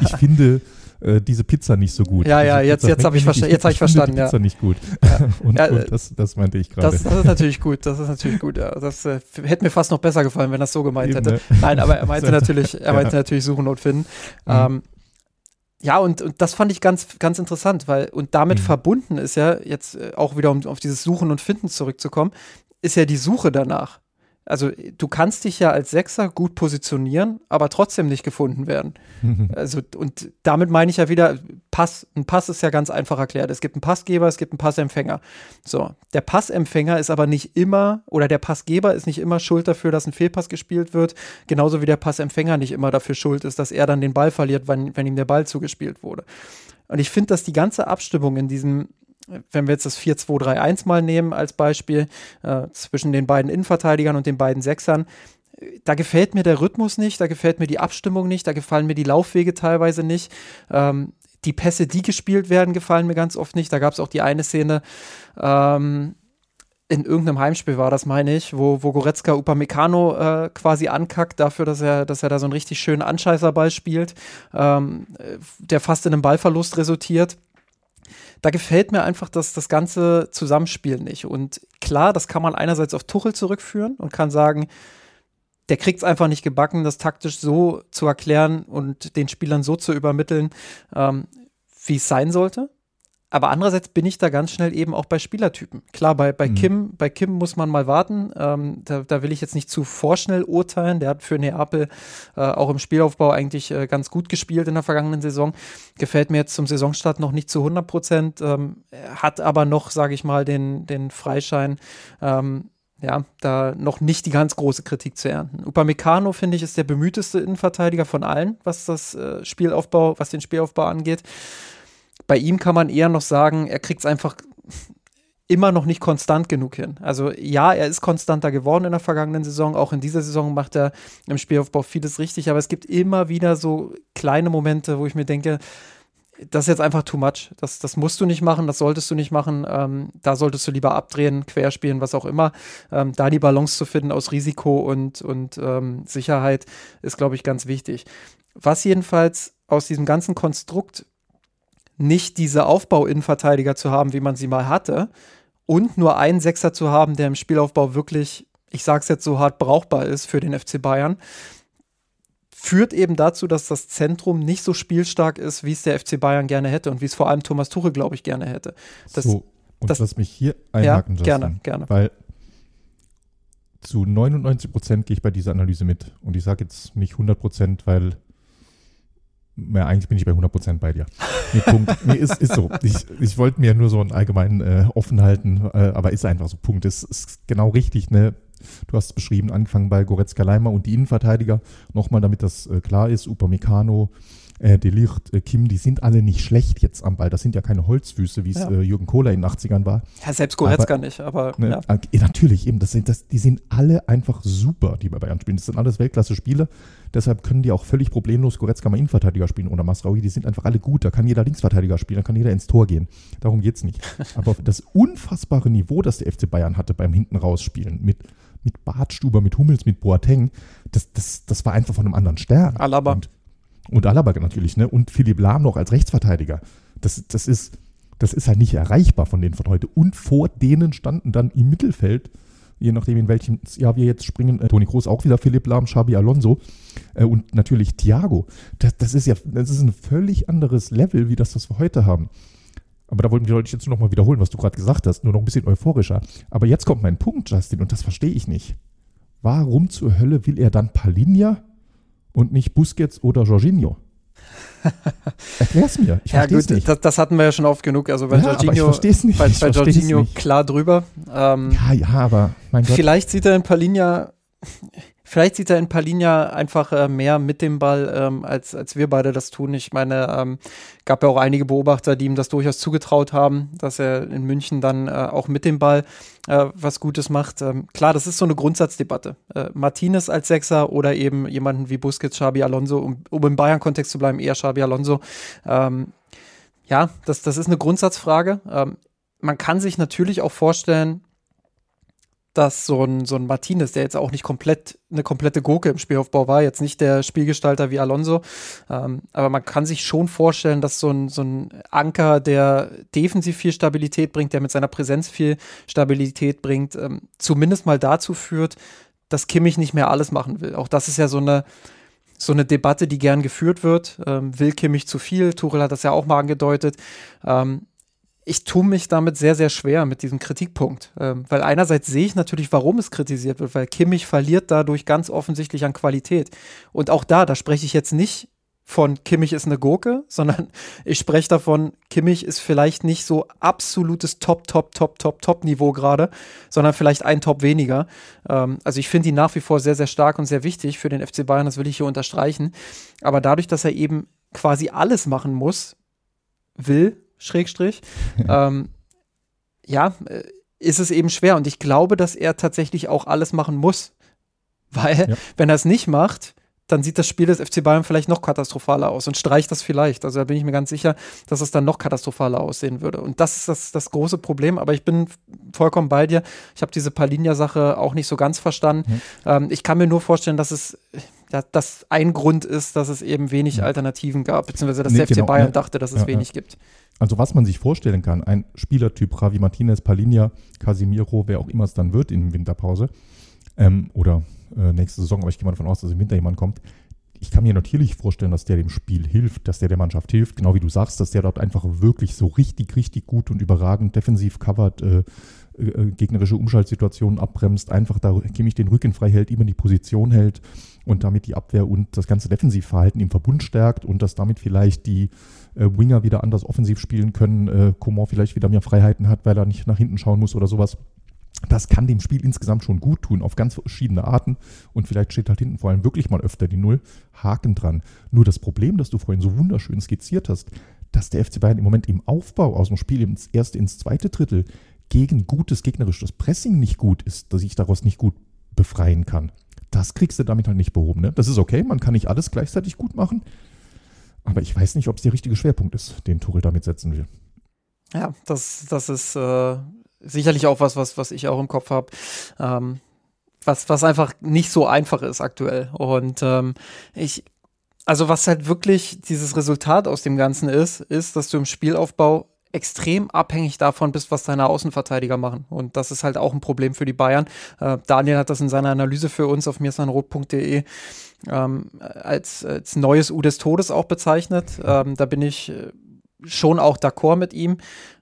Ich, ich finde, äh, diese Pizza nicht so gut. Ja, ja, diese jetzt, jetzt habe ich, versta jetzt hab ich verstanden. Die Pizza ja. nicht gut. Ja. und, ja, und das, das, meinte ich gerade. Das, das, ist natürlich gut, das ist natürlich gut. Ja. Das äh, hätte mir fast noch besser gefallen, wenn er es so gemeint Eben, hätte. ne? Nein, aber er meinte natürlich, er meinte natürlich suchen und finden. Mhm. Ähm, ja, und, und das fand ich ganz, ganz interessant, weil, und damit Mhm. verbunden ist ja, jetzt äh, auch wieder um auf dieses Suchen und Finden zurückzukommen, ist ja die Suche danach. Also du kannst dich ja als Sechser gut positionieren, aber trotzdem nicht gefunden werden. Also, und damit meine ich ja wieder, Pass, ein Pass ist ja ganz einfach erklärt. Es gibt einen Passgeber, es gibt einen Passempfänger. So, der Passempfänger ist aber nicht immer, oder der Passgeber ist nicht immer schuld dafür, dass ein Fehlpass gespielt wird, genauso wie der Passempfänger nicht immer dafür schuld ist, dass er dann den Ball verliert, wenn, wenn ihm der Ball zugespielt wurde. Und ich finde, dass die ganze Abstimmung in diesem, wenn wir jetzt das 4-2-3-1 mal nehmen als Beispiel, äh, zwischen den beiden Innenverteidigern und den beiden Sechsern, da gefällt mir der Rhythmus nicht, da gefällt mir die Abstimmung nicht, da gefallen mir die Laufwege teilweise nicht. Ähm, die Pässe, die gespielt werden, gefallen mir ganz oft nicht. Da gab es auch die eine Szene, ähm, in irgendeinem Heimspiel war das, meine ich, wo, wo Goretzka Upamecano äh, quasi ankackt dafür, dass er, dass er da so einen richtig schönen Anscheißerball spielt, ähm, der fast in einem Ballverlust resultiert da gefällt mir einfach das, das ganze Zusammenspiel nicht. Und klar, das kann man einerseits auf Tuchel zurückführen und kann sagen, der kriegt es einfach nicht gebacken, das taktisch so zu erklären und den Spielern so zu übermitteln, ähm, wie es sein sollte. Aber andererseits bin ich da ganz schnell eben auch bei Spielertypen. Klar, bei, bei, Mhm. Kim, bei Kim muss man mal warten. Ähm, da, da will ich jetzt nicht zu vorschnell urteilen. Der hat für Neapel äh, auch im Spielaufbau eigentlich äh, ganz gut gespielt in der vergangenen Saison. Gefällt mir jetzt zum Saisonstart noch nicht zu 100 Prozent, ähm, hat aber noch, sage ich mal, den, den Freischein. Ähm, ja, da noch nicht die ganz große Kritik zu ernten. Upamecano, finde ich, ist der bemühteste Innenverteidiger von allen, was das äh, Spielaufbau, was den Spielaufbau angeht. Bei ihm kann man eher noch sagen, er kriegt es einfach immer noch nicht konstant genug hin. Also ja, er ist konstanter geworden in der vergangenen Saison. Auch in dieser Saison macht er im Spielaufbau vieles richtig, aber es gibt immer wieder so kleine Momente, wo ich mir denke, das ist jetzt einfach too much. Das, das musst du nicht machen, das solltest du nicht machen. Ähm, da solltest du lieber abdrehen, querspielen, was auch immer. Ähm, da die Balance zu finden aus Risiko und, und ähm, Sicherheit ist, glaube ich, ganz wichtig. Was jedenfalls aus diesem ganzen Konstrukt nicht diese Aufbau-Innenverteidiger zu haben, wie man sie mal hatte, und nur einen Sechser zu haben, der im Spielaufbau wirklich, ich sag's jetzt so hart, brauchbar ist für den FC Bayern, führt eben dazu, dass das Zentrum nicht so spielstark ist, wie es der FC Bayern gerne hätte und wie es vor allem Thomas Tuchel, glaube ich, gerne hätte. Das, so, und das- lass mich hier ja, einhaken, Justin, gerne, gerne. Weil zu 99 Prozent gehe ich bei dieser Analyse mit. Und ich sage jetzt nicht 100 Prozent, weil ja, eigentlich bin ich bei 100 Prozent bei dir. Nee, Punkt. Nee, ist, ist so. Ich, ich wollte mir nur so einen allgemeinen äh, offen halten, äh, aber ist einfach so. Punkt. Ist, ist genau richtig. Ne? Du hast es beschrieben, angefangen bei Goretzka Leimer und die Innenverteidiger. Nochmal, damit das äh, klar ist, Upamecano, äh, Delicht, äh, Kim, die sind alle nicht schlecht jetzt am Ball. Das sind ja keine Holzfüße, wie es Ja. äh, Jürgen Kohler in den 80ern war. Ja, selbst Goretzka nicht, aber Ne? ja. Ja, natürlich, eben. Das sind, das, die sind alle einfach super, die bei Bayern spielen. Das sind alles Weltklasse-Spieler. Deshalb können die auch völlig problemlos Goretzka mal Innenverteidiger spielen oder Masraoui. Die sind einfach alle gut. Da kann jeder Linksverteidiger spielen, da kann jeder ins Tor gehen. Darum geht's nicht. Aber das unfassbare Niveau, das der FC Bayern hatte beim hinten rausspielen, mit, mit Bartstuber, mit Hummels, mit Boateng, das, das, das war einfach von einem anderen Stern. Alaba. Und, und Alaba natürlich, ne? Und Philipp Lahm noch als Rechtsverteidiger. Das, das ist, das ist halt nicht erreichbar von denen von heute. Und vor denen standen dann im Mittelfeld, je nachdem in welchem Jahr wir jetzt springen, äh, Toni Kroos auch wieder, Philipp Lahm, Xabi Alonso äh, und natürlich Thiago. Das, das ist ja, das ist ein völlig anderes Level, wie das, das wir heute haben. Aber da wollte wollte ich jetzt nur noch mal wiederholen, was du gerade gesagt hast, nur noch ein bisschen euphorischer. Aber jetzt kommt mein Punkt, Justin, und das verstehe ich nicht. Warum zur Hölle will er dann Palinja und nicht Busquets oder Jorginho? Erklär's mir. Ich ja gut, nicht. das, das hatten wir ja schon oft genug. Also bei Ja, Jorginho, nicht. bei, Ich bei Jorginho nicht. klar drüber. Ähm, ja, ja, aber mein Gott. Vielleicht sieht er in Palinja, vielleicht sieht er in Palinja einfach äh, mehr mit dem Ball, ähm, als, als wir beide das tun. Ich meine, ähm, gab ja auch einige Beobachter, die ihm das durchaus zugetraut haben, dass er in München dann äh, auch mit dem Ball äh, was Gutes macht. Ähm, klar, das ist so eine Grundsatzdebatte. Äh, Martinez als Sechser oder eben jemanden wie Busquets, Xabi Alonso, um, um im Bayern-Kontext zu bleiben, eher Xabi Alonso. Ähm, ja, das, das ist eine Grundsatzfrage. Ähm, man kann sich natürlich auch vorstellen, dass so ein, so ein Martinez, der jetzt auch nicht komplett eine komplette Gurke im Spielaufbau war, jetzt nicht der Spielgestalter wie Alonso, ähm, aber man kann sich schon vorstellen, dass so ein, so ein Anker, der defensiv viel Stabilität bringt, der mit seiner Präsenz viel Stabilität bringt, ähm, zumindest mal dazu führt, dass Kimmich nicht mehr alles machen will. Auch das ist ja so eine, so eine Debatte, die gern geführt wird. Ähm, will Kimmich zu viel? Tuchel hat das ja auch mal angedeutet. Ähm, ich tue mich damit sehr, sehr schwer mit diesem Kritikpunkt. Ähm, weil einerseits sehe ich natürlich, warum es kritisiert wird, weil Kimmich verliert dadurch ganz offensichtlich an Qualität. Und auch da, da spreche ich jetzt nicht von Kimmich ist eine Gurke, sondern ich spreche davon, Kimmich ist vielleicht nicht so absolutes Top, Top, Top, Top, Top-Niveau gerade, sondern vielleicht ein Top weniger. Ähm, also ich finde ihn nach wie vor sehr, sehr stark und sehr wichtig für den FC Bayern, das will ich hier unterstreichen. Aber dadurch, dass er eben quasi alles machen muss, will, Schrägstrich, ähm, ja, äh, ist es eben schwer. Und ich glaube, dass er tatsächlich auch alles machen muss. Weil, ja. wenn er es nicht macht, dann sieht das Spiel des FC Bayern vielleicht noch katastrophaler aus und streicht das vielleicht. Also da bin ich mir ganz sicher, dass es dann noch katastrophaler aussehen würde. Und das ist das, das große Problem. Aber ich bin vollkommen bei dir. Ich habe diese Palinja-Sache auch nicht so ganz verstanden. Mhm. Ähm, ich kann mir nur vorstellen, dass es ja, das ein Grund ist, dass es eben wenig mhm. Alternativen gab, beziehungsweise dass nee, der FC genau, Bayern ne? dachte, dass es ja, wenig ja. gibt. Also was man sich vorstellen kann, ein Spielertyp Ravi Martinez, Palinja, Casimiro, wer auch immer es dann wird in Winterpause ähm, oder äh, nächste Saison, aber ich gehe mal davon aus, dass im Winter jemand kommt. Ich kann mir natürlich vorstellen, dass der dem Spiel hilft, dass der der Mannschaft hilft, genau wie du sagst, dass der dort einfach wirklich so richtig, richtig gut und überragend defensiv covert, äh, äh, gegnerische Umschaltsituationen abbremst, einfach da Kimmich den Rücken frei hält, immer die Position hält und damit die Abwehr und das ganze Defensivverhalten im Verbund stärkt und dass damit vielleicht die äh, Winger wieder anders offensiv spielen können, äh, Coman vielleicht wieder mehr Freiheiten hat, weil er nicht nach hinten schauen muss oder sowas. Das kann dem Spiel insgesamt schon gut tun, auf ganz verschiedene Arten. Und vielleicht steht halt hinten vor allem wirklich mal öfter die Null. Haken dran. Nur das Problem, das du vorhin so wunderschön skizziert hast, dass der FC Bayern im Moment im Aufbau aus dem Spiel ins erste ins zweite Drittel gegen gutes gegnerisches Pressing nicht gut ist, dass ich daraus nicht gut befreien kann. Das kriegst du damit halt nicht behoben. Ne? Das ist okay, man kann nicht alles gleichzeitig gut machen. Aber ich weiß nicht, ob es der richtige Schwerpunkt ist, den Tuchel damit setzen will. Ja, das, das ist äh, sicherlich auch was, was, was ich auch im Kopf habe. Ähm, was, was einfach nicht so einfach ist aktuell. Und ähm, ich, also was halt wirklich dieses Resultat aus dem Ganzen ist, ist, dass du im Spielaufbau extrem abhängig davon bist, was deine Außenverteidiger machen. Und das ist halt auch ein Problem für die Bayern. Äh, Daniel hat das in seiner Analyse für uns auf mirsanrot.de ähm, als, als neues U des Todes auch bezeichnet. Ähm, da bin ich äh, schon auch d'accord mit ihm,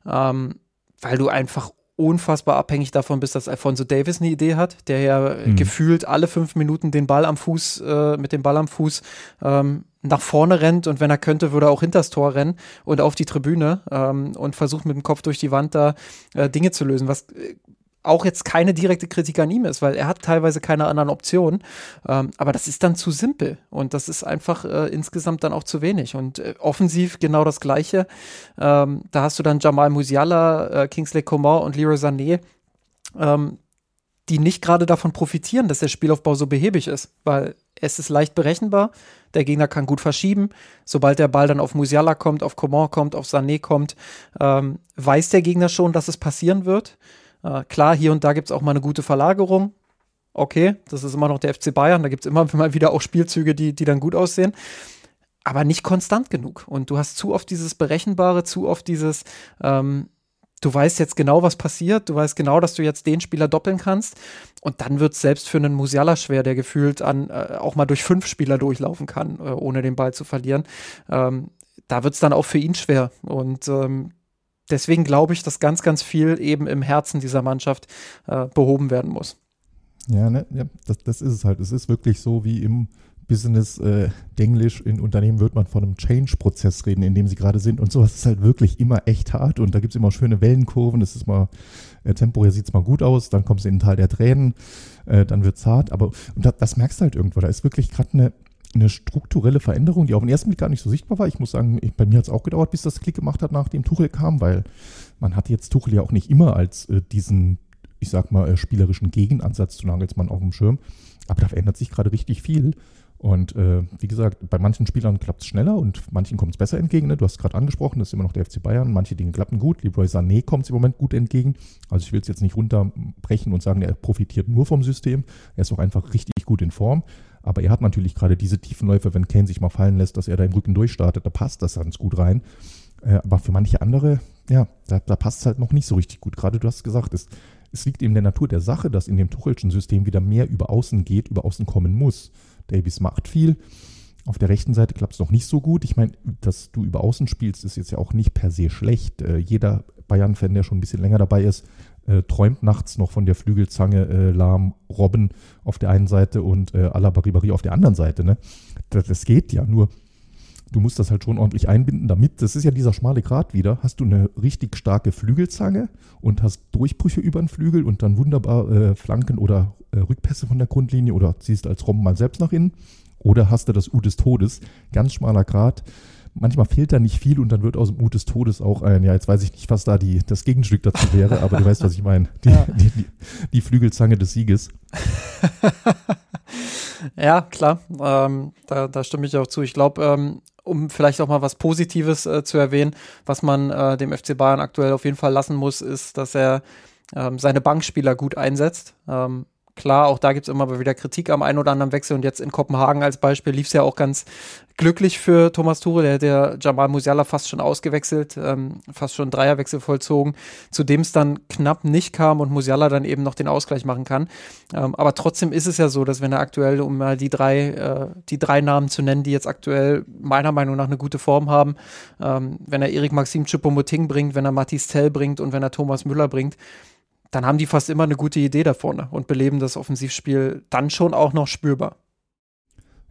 ähm, weil du einfach unfassbar abhängig davon bist, dass Alfonso Davis eine Idee hat, der ja mhm. gefühlt alle fünf Minuten den Ball am Fuß, äh, mit dem Ball am Fuß ähm, nach vorne rennt und wenn er könnte, würde er auch hinters Tor rennen und auf die Tribüne ähm, und versucht mit dem Kopf durch die Wand da äh, Dinge zu lösen, was äh, auch jetzt keine direkte Kritik an ihm ist, weil er hat teilweise keine anderen Optionen. Ähm, aber das ist dann zu simpel und das ist einfach äh, insgesamt dann auch zu wenig. Und äh, offensiv genau das Gleiche. Ähm, da hast du dann Jamal Musiala, äh, Kingsley Coman und Leroy Sané, ähm, die nicht gerade davon profitieren, dass der Spielaufbau so behäbig ist, weil es ist leicht berechenbar. Der Gegner kann gut verschieben. Sobald der Ball dann auf Musiala kommt, auf Coman kommt, auf Sané kommt, ähm, weiß der Gegner schon, dass es passieren wird. Äh, klar, hier und da gibt es auch mal eine gute Verlagerung. Okay, das ist immer noch der FC Bayern. Da gibt es immer mal wieder auch Spielzüge, die, die dann gut aussehen. Aber nicht konstant genug. Und du hast zu oft dieses Berechenbare, zu oft dieses, ähm, du weißt jetzt genau, was passiert, du weißt genau, dass du jetzt den Spieler doppeln kannst. Und dann wird es selbst für einen Musiala schwer, der gefühlt an, äh, auch mal durch fünf Spieler durchlaufen kann, äh, ohne den Ball zu verlieren. Ähm, da wird es dann auch für ihn schwer. Und ähm, deswegen glaube ich, dass ganz, ganz viel eben im Herzen dieser Mannschaft äh, behoben werden muss. Ja, ne, ja das, das ist es halt. Es ist wirklich so wie im Business äh, Englisch in Unternehmen wird man von einem Change-Prozess reden, in dem sie gerade sind. Und sowas ist halt wirklich immer echt hart. Und da gibt es immer schöne Wellenkurven. Das ist mal, äh, temporär sieht es mal gut aus, dann kommst du in den Teil der Tränen, äh, dann wird es hart. Aber und das, das merkst du halt irgendwo. Da ist wirklich gerade eine eine strukturelle Veränderung, die auf den ersten Blick gar nicht so sichtbar war. Ich muss sagen, ich, bei mir hat es auch gedauert, bis das Klick gemacht hat, nachdem Tuchel kam, weil man hat jetzt Tuchel ja auch nicht immer als äh, diesen, ich sag mal, äh, spielerischen Gegenansatz zu Nagelsmann auf dem Schirm. Aber da verändert sich gerade richtig viel. Und äh, wie gesagt, bei manchen Spielern klappt es schneller und manchen kommt es besser entgegen. Ne? Du hast gerade angesprochen, das ist immer noch der FC Bayern. Manche Dinge klappen gut. Leroy Sané kommt es im Moment gut entgegen. Also ich will es jetzt nicht runterbrechen und sagen, er profitiert nur vom System. Er ist auch einfach richtig gut in Form. Aber er hat natürlich gerade diese tiefen Läufe, wenn Kane sich mal fallen lässt, dass er da im Rücken durchstartet, da passt das ganz gut rein. Äh, aber für manche andere, ja, da, da passt es halt noch nicht so richtig gut. Gerade du hast gesagt, es, es liegt in der Natur der Sache, dass in dem Tuchelschen System wieder mehr über Außen geht, über Außen kommen muss. Davies macht viel. Auf der rechten Seite klappt es noch nicht so gut. Ich meine, dass du über Außen spielst, ist jetzt ja auch nicht per se schlecht. Äh, jeder Bayern-Fan, der schon ein bisschen länger dabei ist, äh, träumt nachts noch von der Flügelzange äh, Lahm Robben auf der einen Seite und äh, Alabaribari auf der anderen Seite. Ne? Das, das, geht ja, nur du musst das halt schon ordentlich einbinden, damit, das ist ja dieser schmale Grat wieder, hast du eine richtig starke Flügelzange und hast Durchbrüche über den Flügel und dann wunderbar äh, Flanken oder äh, Rückpässe von der Grundlinie oder ziehst als Robben mal selbst nach innen oder hast du das U des Todes, ganz schmaler Grat. Manchmal fehlt da nicht viel und dann wird aus dem U des Todes auch ein, ja, jetzt weiß ich nicht, was da die, das Gegenstück dazu wäre, aber du weißt, was ich meine. Die, ja. die, die, die Flügelzange des Sieges. ja, klar, ähm, da, da stimme ich auch zu. Ich glaube, ähm, um vielleicht auch mal was Positives äh, zu erwähnen, was man äh, dem FC Bayern aktuell auf jeden Fall lassen muss, ist, dass er ähm, seine Bankspieler gut einsetzt. Ähm, Klar, auch da gibt es immer wieder Kritik am einen oder anderen Wechsel und jetzt in Kopenhagen als Beispiel lief es ja auch ganz glücklich für Thomas Tuchel. Der hat ja Jamal Musiala fast schon ausgewechselt, ähm, fast schon Dreierwechsel vollzogen, zu dem es dann knapp nicht kam und Musiala dann eben noch den Ausgleich machen kann. Ähm, aber trotzdem ist es ja so, dass wenn er aktuell, um mal die drei, äh, die drei Namen zu nennen, die jetzt aktuell meiner Meinung nach eine gute Form haben, ähm, wenn er Erik Maxim Choupo-Moting bringt, wenn er Mathis Tell bringt und wenn er Thomas Müller bringt, dann haben die fast immer eine gute Idee da vorne und beleben das Offensivspiel dann schon auch noch spürbar.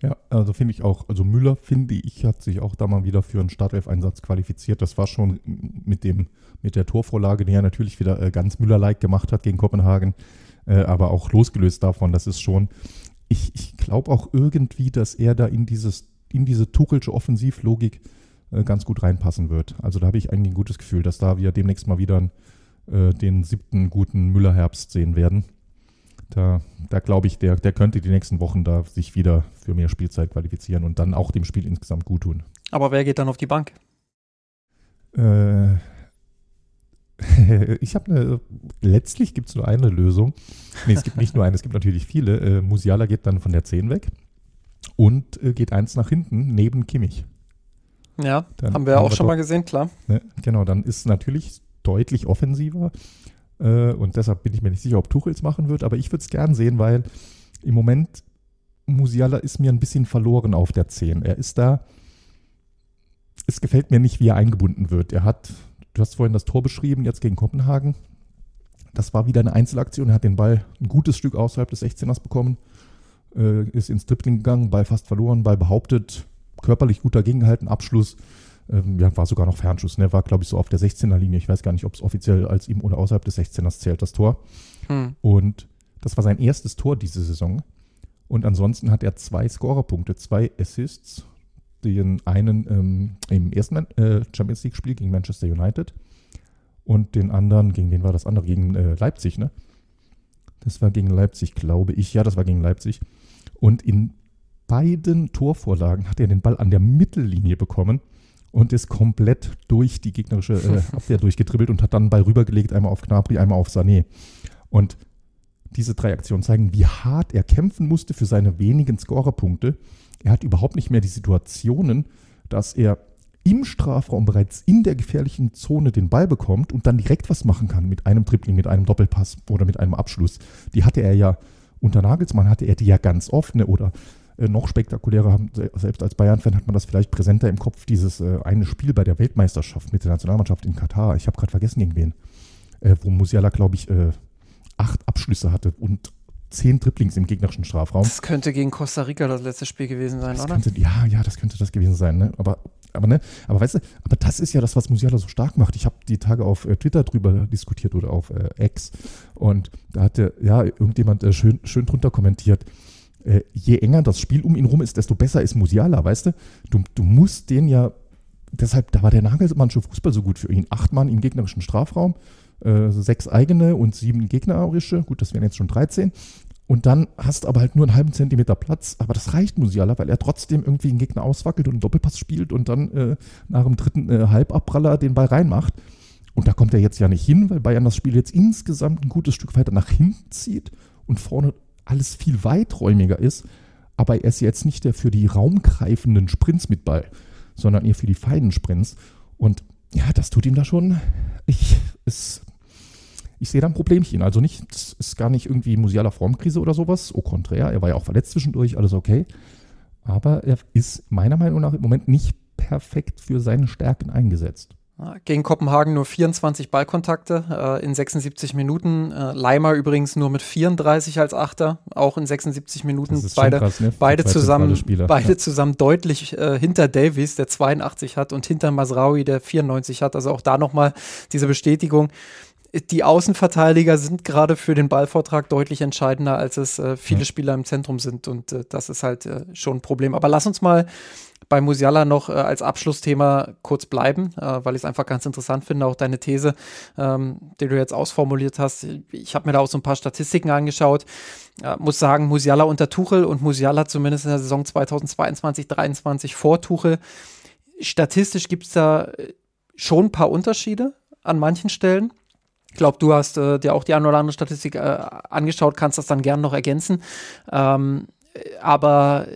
Ja, also finde ich auch, also Müller, finde ich, hat sich auch da mal wieder für einen Startelf-Einsatz qualifiziert. Das war schon mit dem, mit der Torvorlage, die er natürlich wieder äh, ganz Müller-like gemacht hat gegen Kopenhagen, äh, aber auch losgelöst davon, das ist schon, ich, ich glaube auch irgendwie, dass er da in dieses, in diese Tuchelsche Offensivlogik äh, ganz gut reinpassen wird. Also da habe ich eigentlich ein gutes Gefühl, dass da wir demnächst mal wieder ein äh, den siebten guten Müller-Herbst sehen werden. Da, da glaube ich, der, der könnte die nächsten Wochen da sich wieder für mehr Spielzeit qualifizieren und dann auch dem Spiel insgesamt gut tun. Aber wer geht dann auf die Bank? Äh, ich habe eine, letztlich gibt es nur eine Lösung. Nee, es gibt nicht nur eine, es gibt natürlich viele. Äh, Musiala geht dann von der 10 weg und äh, geht eins nach hinten neben Kimmich. Ja, dann haben wir auch schon mal gesehen, klar. Ne, genau, dann ist natürlich deutlich offensiver. Äh, und deshalb bin ich mir nicht sicher, ob Tuchel es machen wird, aber ich würde es gern sehen, weil im Moment Musiala ist mir ein bisschen verloren auf der 10. Er ist da, es gefällt mir nicht, wie er eingebunden wird. Er hat, du hast vorhin das Tor beschrieben, jetzt gegen Kopenhagen. Das war wieder eine Einzelaktion. Er hat den Ball ein gutes Stück außerhalb des 16ers bekommen, äh, ist ins Dribbling gegangen, Ball fast verloren, Ball behauptet, körperlich gut dagegen gehalten, Abschluss ähm, ja, war sogar noch Fernschuss, ne? war glaube ich so auf der 16er Linie. Ich weiß gar nicht, ob es offiziell als ihm oder außerhalb des 16ers zählt, das Tor. Hm. Und das war sein erstes Tor diese Saison. Und ansonsten hat er zwei Scorerpunkte, zwei Assists. Den einen ähm, im ersten äh, Champions League-Spiel gegen Manchester United und den anderen, gegen wen war das andere? Gegen äh, Leipzig, ne? Das war gegen Leipzig, glaube ich. Ja, das war gegen Leipzig. Und in beiden Torvorlagen hat er den Ball an der Mittellinie bekommen und ist komplett durch die gegnerische äh, Abwehr durchgetribbelt und hat dann Ball rübergelegt, einmal auf Knabri, einmal auf Sané. Und diese drei Aktionen zeigen, wie hart er kämpfen musste für seine wenigen Scorerpunkte. Er hat überhaupt nicht mehr die Situationen, dass er im Strafraum bereits in der gefährlichen Zone den Ball bekommt und dann direkt was machen kann mit einem Dribbling, mit einem Doppelpass oder mit einem Abschluss. Die hatte er ja unter Nagelsmann hatte er die ja ganz oft, ne? oder noch spektakulärer haben, selbst als Bayern-Fan hat man das vielleicht präsenter im Kopf, dieses äh, eine Spiel bei der Weltmeisterschaft mit der Nationalmannschaft in Katar. Ich habe gerade vergessen, gegen wen. Äh, wo Musiala, glaube ich, äh, acht Abschlüsse hatte und zehn Dribblings im gegnerischen Strafraum. Das könnte gegen Costa Rica das letzte Spiel gewesen sein, das oder? Könnte, ja, ja, das könnte das gewesen sein. Ne? Aber, aber, ne? aber weißt du, aber das ist ja das, was Musiala so stark macht. Ich habe die Tage auf äh, Twitter drüber diskutiert oder auf äh, X und da hatte ja irgendjemand äh, schön, schön drunter kommentiert äh, je enger das Spiel um ihn rum ist, desto besser ist Musiala, weißt du? Du, du musst den ja, deshalb, da war der Nagelsmannsche Fußball so gut für ihn. Acht Mann im gegnerischen Strafraum, äh, sechs eigene und sieben gegnerische, gut, das wären jetzt schon 13. Und dann hast du aber halt nur einen halben Zentimeter Platz. Aber das reicht Musiala, weil er trotzdem irgendwie einen Gegner auswackelt und einen Doppelpass spielt und dann äh, nach dem dritten äh, Halbabpraller den Ball reinmacht. Und da kommt er jetzt ja nicht hin, weil Bayern das Spiel jetzt insgesamt ein gutes Stück weiter nach hinten zieht und vorne alles viel weiträumiger ist. Aber er ist jetzt nicht der für die raumgreifenden Sprints mit Ball, sondern eher für die feinen Sprints. Und ja, das tut ihm da schon. Ich, es, ich sehe da ein Problemchen. Also nicht, es ist gar nicht irgendwie Musiala Formkrise oder sowas. Au contraire, er war ja auch verletzt zwischendurch, alles okay. Aber er ist meiner Meinung nach im Moment nicht perfekt für seine Stärken eingesetzt. Gegen Kopenhagen nur 24 Ballkontakte äh, in 76 Minuten. Äh, Leimer übrigens nur mit 34 als Achter, auch in 76 Minuten. beide krass, ne? beide, zusammen, beide ja. zusammen deutlich äh, hinter Davies, der 82 hat, und hinter Masraui, der 94 hat. Also auch da nochmal diese Bestätigung. Die Außenverteidiger sind gerade für den Ballvortrag deutlich entscheidender, als es äh, viele ja. Spieler im Zentrum sind. Und äh, das ist halt äh, schon ein Problem. Aber lass uns mal bei Musiala noch äh, als Abschlussthema kurz bleiben, äh, weil ich es einfach ganz interessant finde, auch deine These, ähm, die du jetzt ausformuliert hast. Ich habe mir da auch so ein paar Statistiken angeschaut. Äh, muss sagen, Musiala unter Tuchel und Musiala zumindest in der Saison 2022, 2023 vor Tuchel. Statistisch gibt es da schon ein paar Unterschiede an manchen Stellen. Ich glaube, du hast äh, dir auch die eine oder andere Statistik äh, angeschaut, kannst das dann gerne noch ergänzen. Ähm, aber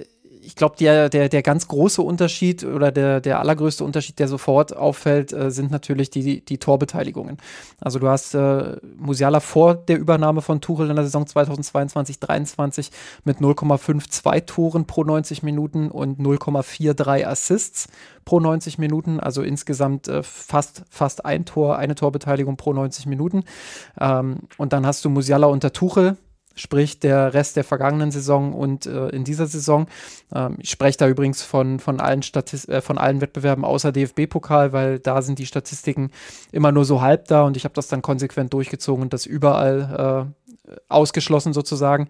ich glaube, der, der, der ganz große Unterschied oder der, der allergrößte Unterschied, der sofort auffällt, äh, sind natürlich die, die Torbeteiligungen. Also du hast äh, Musiala vor der Übernahme von Tuchel in der Saison 2022-23 mit 0,52 Toren pro 90 Minuten und 0,43 Assists pro 90 Minuten, also insgesamt äh, fast, fast ein Tor, eine Torbeteiligung pro 90 Minuten. Ähm, und dann hast du Musiala unter Tuchel sprich der Rest der vergangenen Saison und äh, in dieser Saison. Ähm, ich spreche da übrigens von, von, allen äh, von allen Wettbewerben außer DFB-Pokal, weil da sind die Statistiken immer nur so halb da und ich habe das dann konsequent durchgezogen und das überall äh, ausgeschlossen sozusagen.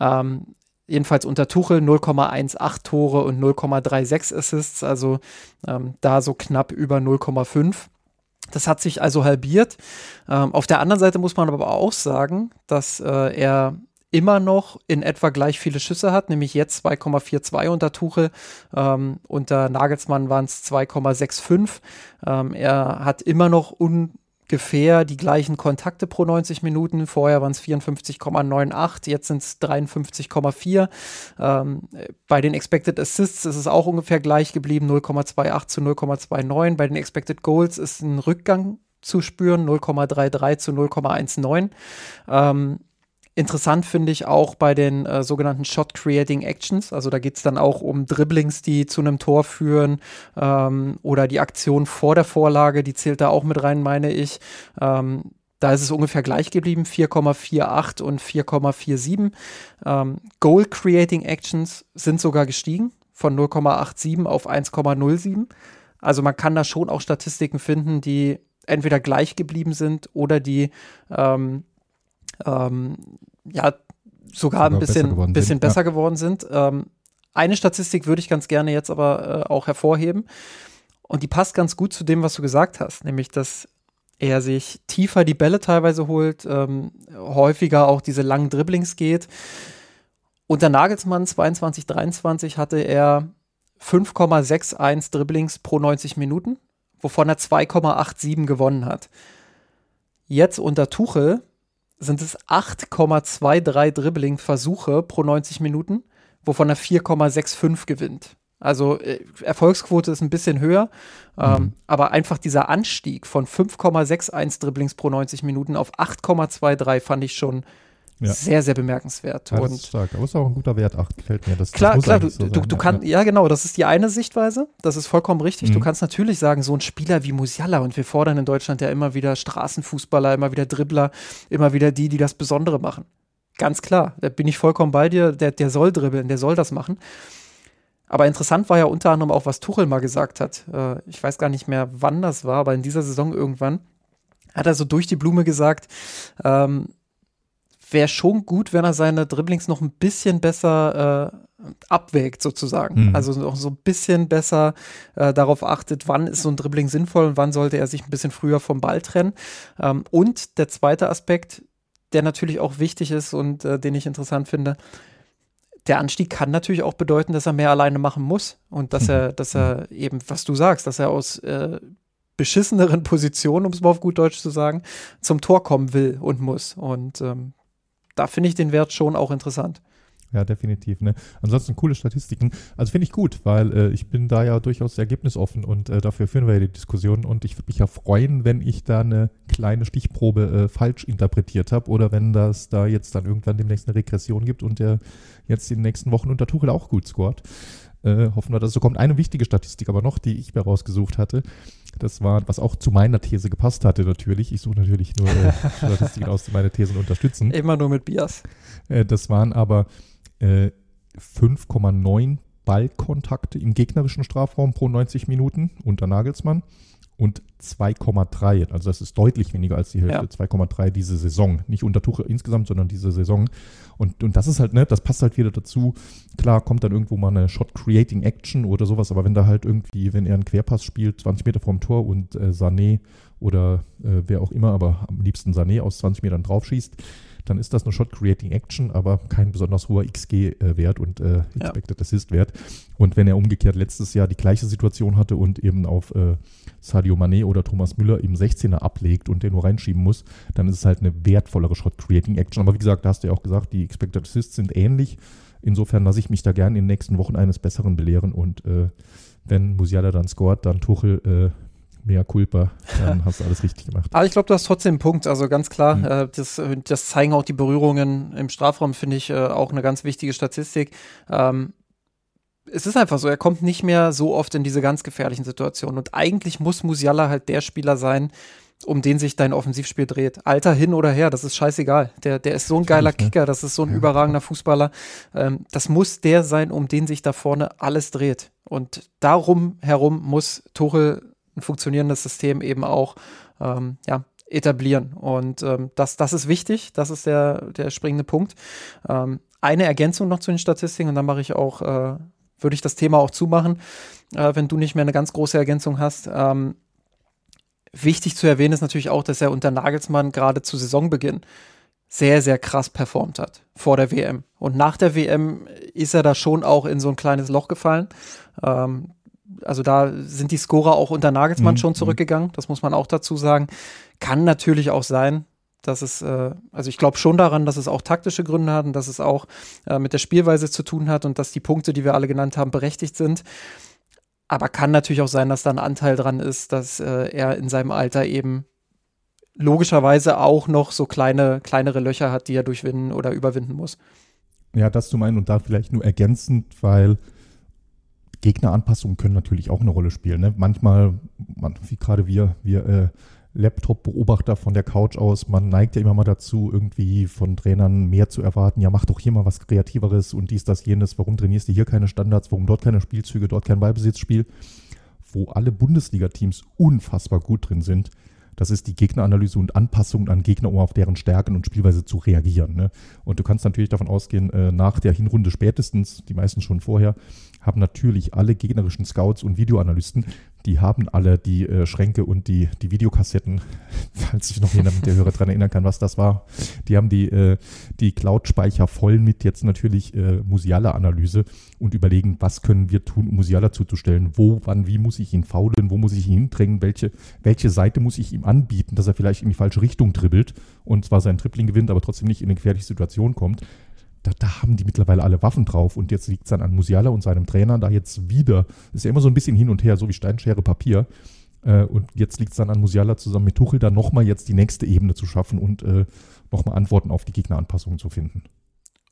Ähm, jedenfalls unter Tuchel 0,18 Tore und 0,36 Assists, also ähm, da so knapp über 0,5. Das hat sich also halbiert. Ähm, auf der anderen Seite muss man aber auch sagen, dass äh, er immer noch in etwa gleich viele Schüsse hat, nämlich jetzt 2,42 unter Tuchel. Ähm, unter Nagelsmann waren es 2,65. Ähm, er hat immer noch un ungefähr die gleichen Kontakte pro 90 Minuten. Vorher waren es 54,98, jetzt sind es 53,4. Ähm, bei den Expected Assists ist es auch ungefähr gleich geblieben, 0,28 zu 0,29. Bei den Expected Goals ist ein Rückgang zu spüren, 0,33 zu 0,19. Ähm, Interessant finde ich auch bei den äh, sogenannten Shot Creating Actions. Also da geht es dann auch um Dribblings, die zu einem Tor führen ähm, oder die Aktion vor der Vorlage, die zählt da auch mit rein, meine ich. Ähm, da ist es ungefähr gleich geblieben, 4,48 und 4,47. Ähm, Goal Creating Actions sind sogar gestiegen von 0,87 auf 1,07. Also man kann da schon auch Statistiken finden, die entweder gleich geblieben sind oder die ähm, ähm, ja sogar, sogar ein bisschen besser geworden bisschen sind. Besser ja. geworden sind. Ähm, eine Statistik würde ich ganz gerne jetzt aber äh, auch hervorheben. Und die passt ganz gut zu dem, was du gesagt hast, nämlich dass er sich tiefer die Bälle teilweise holt, ähm, häufiger auch diese langen Dribblings geht. Unter Nagelsmann 22, 23 hatte er 5,61 Dribblings pro 90 Minuten, wovon er 2,87 gewonnen hat. Jetzt unter Tuchel sind es 8,23 Dribbling-Versuche pro 90 Minuten, wovon er 4,65 gewinnt. Also äh, Erfolgsquote ist ein bisschen höher, ähm, mhm. ähm, aber einfach dieser Anstieg von 5,61 Dribblings pro 90 Minuten auf 8,23 fand ich schon ja. Sehr, sehr bemerkenswert. Ja, das ist stark. Aber ist auch ein guter Wert, 8 gefällt mir. Das, klar, das klar, du, so du, du kannst, ja. ja genau, das ist die eine Sichtweise. Das ist vollkommen richtig. Mhm. Du kannst natürlich sagen, so ein Spieler wie Musiala und wir fordern in Deutschland ja immer wieder Straßenfußballer, immer wieder Dribbler, immer wieder die, die das Besondere machen. Ganz klar, da bin ich vollkommen bei dir. Der, der soll dribbeln, der soll das machen. Aber interessant war ja unter anderem auch, was Tuchel mal gesagt hat. Äh, ich weiß gar nicht mehr, wann das war, aber in dieser Saison irgendwann hat er so durch die Blume gesagt, ähm, wäre schon gut, wenn er seine Dribblings noch ein bisschen besser äh, abwägt, sozusagen. Mhm. Also noch so ein bisschen besser äh, darauf achtet, wann ist so ein Dribbling sinnvoll und wann sollte er sich ein bisschen früher vom Ball trennen. Ähm, und der zweite Aspekt, der natürlich auch wichtig ist und äh, den ich interessant finde. Der Anstieg kann natürlich auch bedeuten, dass er mehr alleine machen muss und dass er, dass er eben, was du sagst, dass er aus äh, beschisseneren Positionen, um es mal auf gut Deutsch zu sagen, zum Tor kommen will und muss. Und ähm, da finde ich den Wert schon auch interessant. Ja, definitiv. Ne? Ansonsten coole Statistiken. Also finde ich gut, weil äh, ich bin da ja durchaus ergebnisoffen und äh, dafür führen wir ja die Diskussion. Und ich würde mich ja freuen, wenn ich da eine kleine Stichprobe äh, falsch interpretiert habe oder wenn das da jetzt dann irgendwann demnächst eine Regression gibt und der jetzt in den nächsten Wochen unter Tuchel auch gut scored. Äh, hoffen wir, dass es so kommt. Eine wichtige Statistik aber noch, die ich mir rausgesucht hatte. Das war, was auch zu meiner These gepasst hatte natürlich. Ich suche natürlich nur äh, Statistiken aus, die meine Thesen unterstützen. Immer nur mit Bias. Äh, das waren aber 5,9 äh, Ballkontakte im gegnerischen Strafraum pro 90 Minuten unter Nagelsmann und 2,3. Also das ist deutlich weniger als die Hälfte. Ja. 2,3 diese Saison. Nicht unter Tuchel insgesamt, sondern diese Saison. Und, und das ist halt, ne, das passt halt wieder dazu. Klar, kommt dann irgendwo mal eine Shot-Creating-Action oder sowas, aber wenn da halt irgendwie, wenn er einen Querpass spielt, 20 Meter vorm Tor und äh, Sané oder äh, wer auch immer, aber am liebsten Sané aus 20 Metern draufschießt, dann ist das eine Shot-Creating-Action, aber kein besonders hoher XG-Wert und äh, Expected ja. Assist-Wert. Und wenn er umgekehrt letztes Jahr die gleiche Situation hatte und eben auf äh, Sadio Mané oder Thomas Müller im 16er ablegt und den nur reinschieben muss, dann ist es halt eine wertvollere Shot-Creating-Action. Aber wie gesagt, da hast du ja auch gesagt, die Expected Assists sind ähnlich. Insofern lasse ich mich da gerne in den nächsten Wochen eines Besseren belehren und äh, wenn Musiala dann scoret, dann Tuchel äh, mehr Culpa, dann hast du alles richtig gemacht. Aber ich glaube, du hast trotzdem einen Punkt. Also ganz klar, mhm. äh, das, das, zeigen auch die Berührungen im Strafraum, finde ich äh, auch eine ganz wichtige Statistik. Ähm, es ist einfach so, er kommt nicht mehr so oft in diese ganz gefährlichen Situationen. Und eigentlich muss Musiala halt der Spieler sein, um den sich dein Offensivspiel dreht. Alter hin oder her, das ist scheißegal. Der, der ist so ein geiler Kicker, das ist so ein ja. überragender Fußballer. Ähm, das muss der sein, um den sich da vorne alles dreht. Und darum herum muss Tuchel ein funktionierendes System eben auch ähm, ja, etablieren. Und ähm, das, das ist wichtig, das ist der, der springende Punkt. Ähm, eine Ergänzung noch zu den Statistiken und dann mache ich auch, äh, würde ich das Thema auch zumachen, äh, wenn du nicht mehr eine ganz große Ergänzung hast. Ähm, wichtig zu erwähnen ist natürlich auch, dass er unter Nagelsmann gerade zu Saisonbeginn sehr, sehr krass performt hat vor der WM. Und nach der WM ist er da schon auch in so ein kleines Loch gefallen. Ähm, also da sind die Scorer auch unter Nagelsmann mhm. schon mhm. zurückgegangen, das muss man auch dazu sagen. Kann natürlich auch sein, dass es, äh, also ich glaube schon daran, dass es auch taktische Gründe hat und dass es auch äh, mit der Spielweise zu tun hat und dass die Punkte, die wir alle genannt haben, berechtigt sind. Aber kann natürlich auch sein, dass da ein Anteil dran ist, dass äh, er in seinem Alter eben logischerweise auch noch so kleine, kleinere Löcher hat, die er durchwinden oder überwinden muss. Ja, das zu meinen und da vielleicht nur ergänzend, weil Gegneranpassungen können natürlich auch eine Rolle spielen. Ne? Manchmal, man, wie gerade wir, wir äh, Laptop-Beobachter von der Couch aus, man neigt ja immer mal dazu, irgendwie von Trainern mehr zu erwarten. Ja, mach doch hier mal was Kreativeres und dies, das, jenes. Warum trainierst du hier keine Standards? Warum dort keine Spielzüge, dort kein Ballbesitzspiel? Wo alle Bundesliga-Teams unfassbar gut drin sind, das ist die Gegneranalyse und Anpassung an Gegner, um auf deren Stärken und Spielweise zu reagieren. Ne? Und du kannst natürlich davon ausgehen, äh, nach der Hinrunde spätestens, die meisten schon vorher, haben natürlich alle gegnerischen Scouts und Videoanalysten, die haben alle die äh, Schränke und die, die Videokassetten, falls sich noch jemand der Hörer daran erinnern kann, was das war. Die haben die, äh, die Cloud-Speicher voll mit jetzt natürlich äh, Musiala-Analyse und überlegen, was können wir tun, um Musiala zuzustellen. Wo, wann, wie muss ich ihn faulen, wo muss ich ihn hindrängen, welche, welche Seite muss ich ihm anbieten, dass er vielleicht in die falsche Richtung dribbelt und zwar sein Tripling gewinnt, aber trotzdem nicht in eine gefährliche Situation kommt da, da, haben die mittlerweile alle Waffen drauf und jetzt liegt es dann an Musiala und seinem Trainer da jetzt wieder. Ist ja immer so ein bisschen hin und her, so wie Steinschere Papier. Äh, und jetzt liegt es dann an Musiala zusammen mit Tuchel, da nochmal jetzt die nächste Ebene zu schaffen und äh, nochmal Antworten auf die Gegneranpassungen zu finden.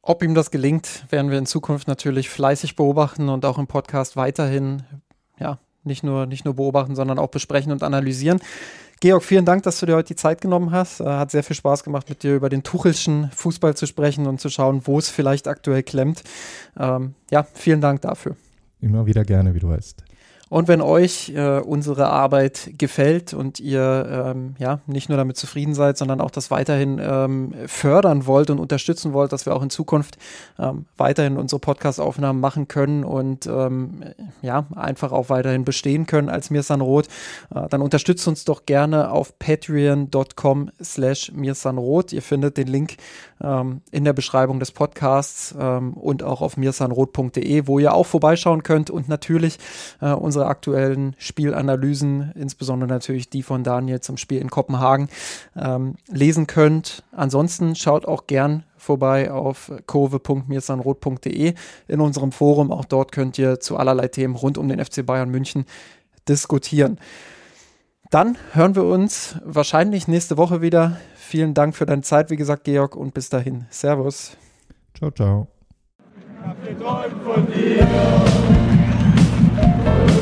Ob ihm das gelingt, werden wir in Zukunft natürlich fleißig beobachten und auch im Podcast weiterhin, ja, nicht nur, nicht nur beobachten, sondern auch besprechen und analysieren. Georg, vielen Dank, dass du dir heute die Zeit genommen hast. Äh, hat sehr viel Spaß gemacht, mit dir über den Tuchelschen Fußball zu sprechen und zu schauen, wo es vielleicht aktuell klemmt. Ähm, ja, vielen Dank dafür. Immer wieder gerne, wie du weißt. Und wenn euch äh, unsere Arbeit gefällt und ihr ähm, ja nicht nur damit zufrieden seid, sondern auch das weiterhin ähm, fördern wollt und unterstützen wollt, dass wir auch in Zukunft ähm, weiterhin unsere Podcast-Aufnahmen machen können und ähm, ja einfach auch weiterhin bestehen können als Mirsanrot, äh, dann unterstützt uns doch gerne auf patreon.com slash mirsanrot. Ihr findet den Link ähm, in der Beschreibung des Podcasts ähm, und auch auf mirsanrot.de, wo ihr auch vorbeischauen könnt und natürlich äh, unsere aktuellen Spielanalysen, insbesondere natürlich die von Daniel zum Spiel in Kopenhagen, ähm, lesen könnt. Ansonsten schaut auch gern vorbei auf kurve.mirsanrot.de in unserem Forum. Auch dort könnt ihr zu allerlei Themen rund um den FC Bayern München diskutieren. Dann hören wir uns wahrscheinlich nächste Woche wieder. Vielen Dank für deine Zeit, wie gesagt, Georg, und bis dahin. Servus. Ciao, ciao. Ich hab von dir.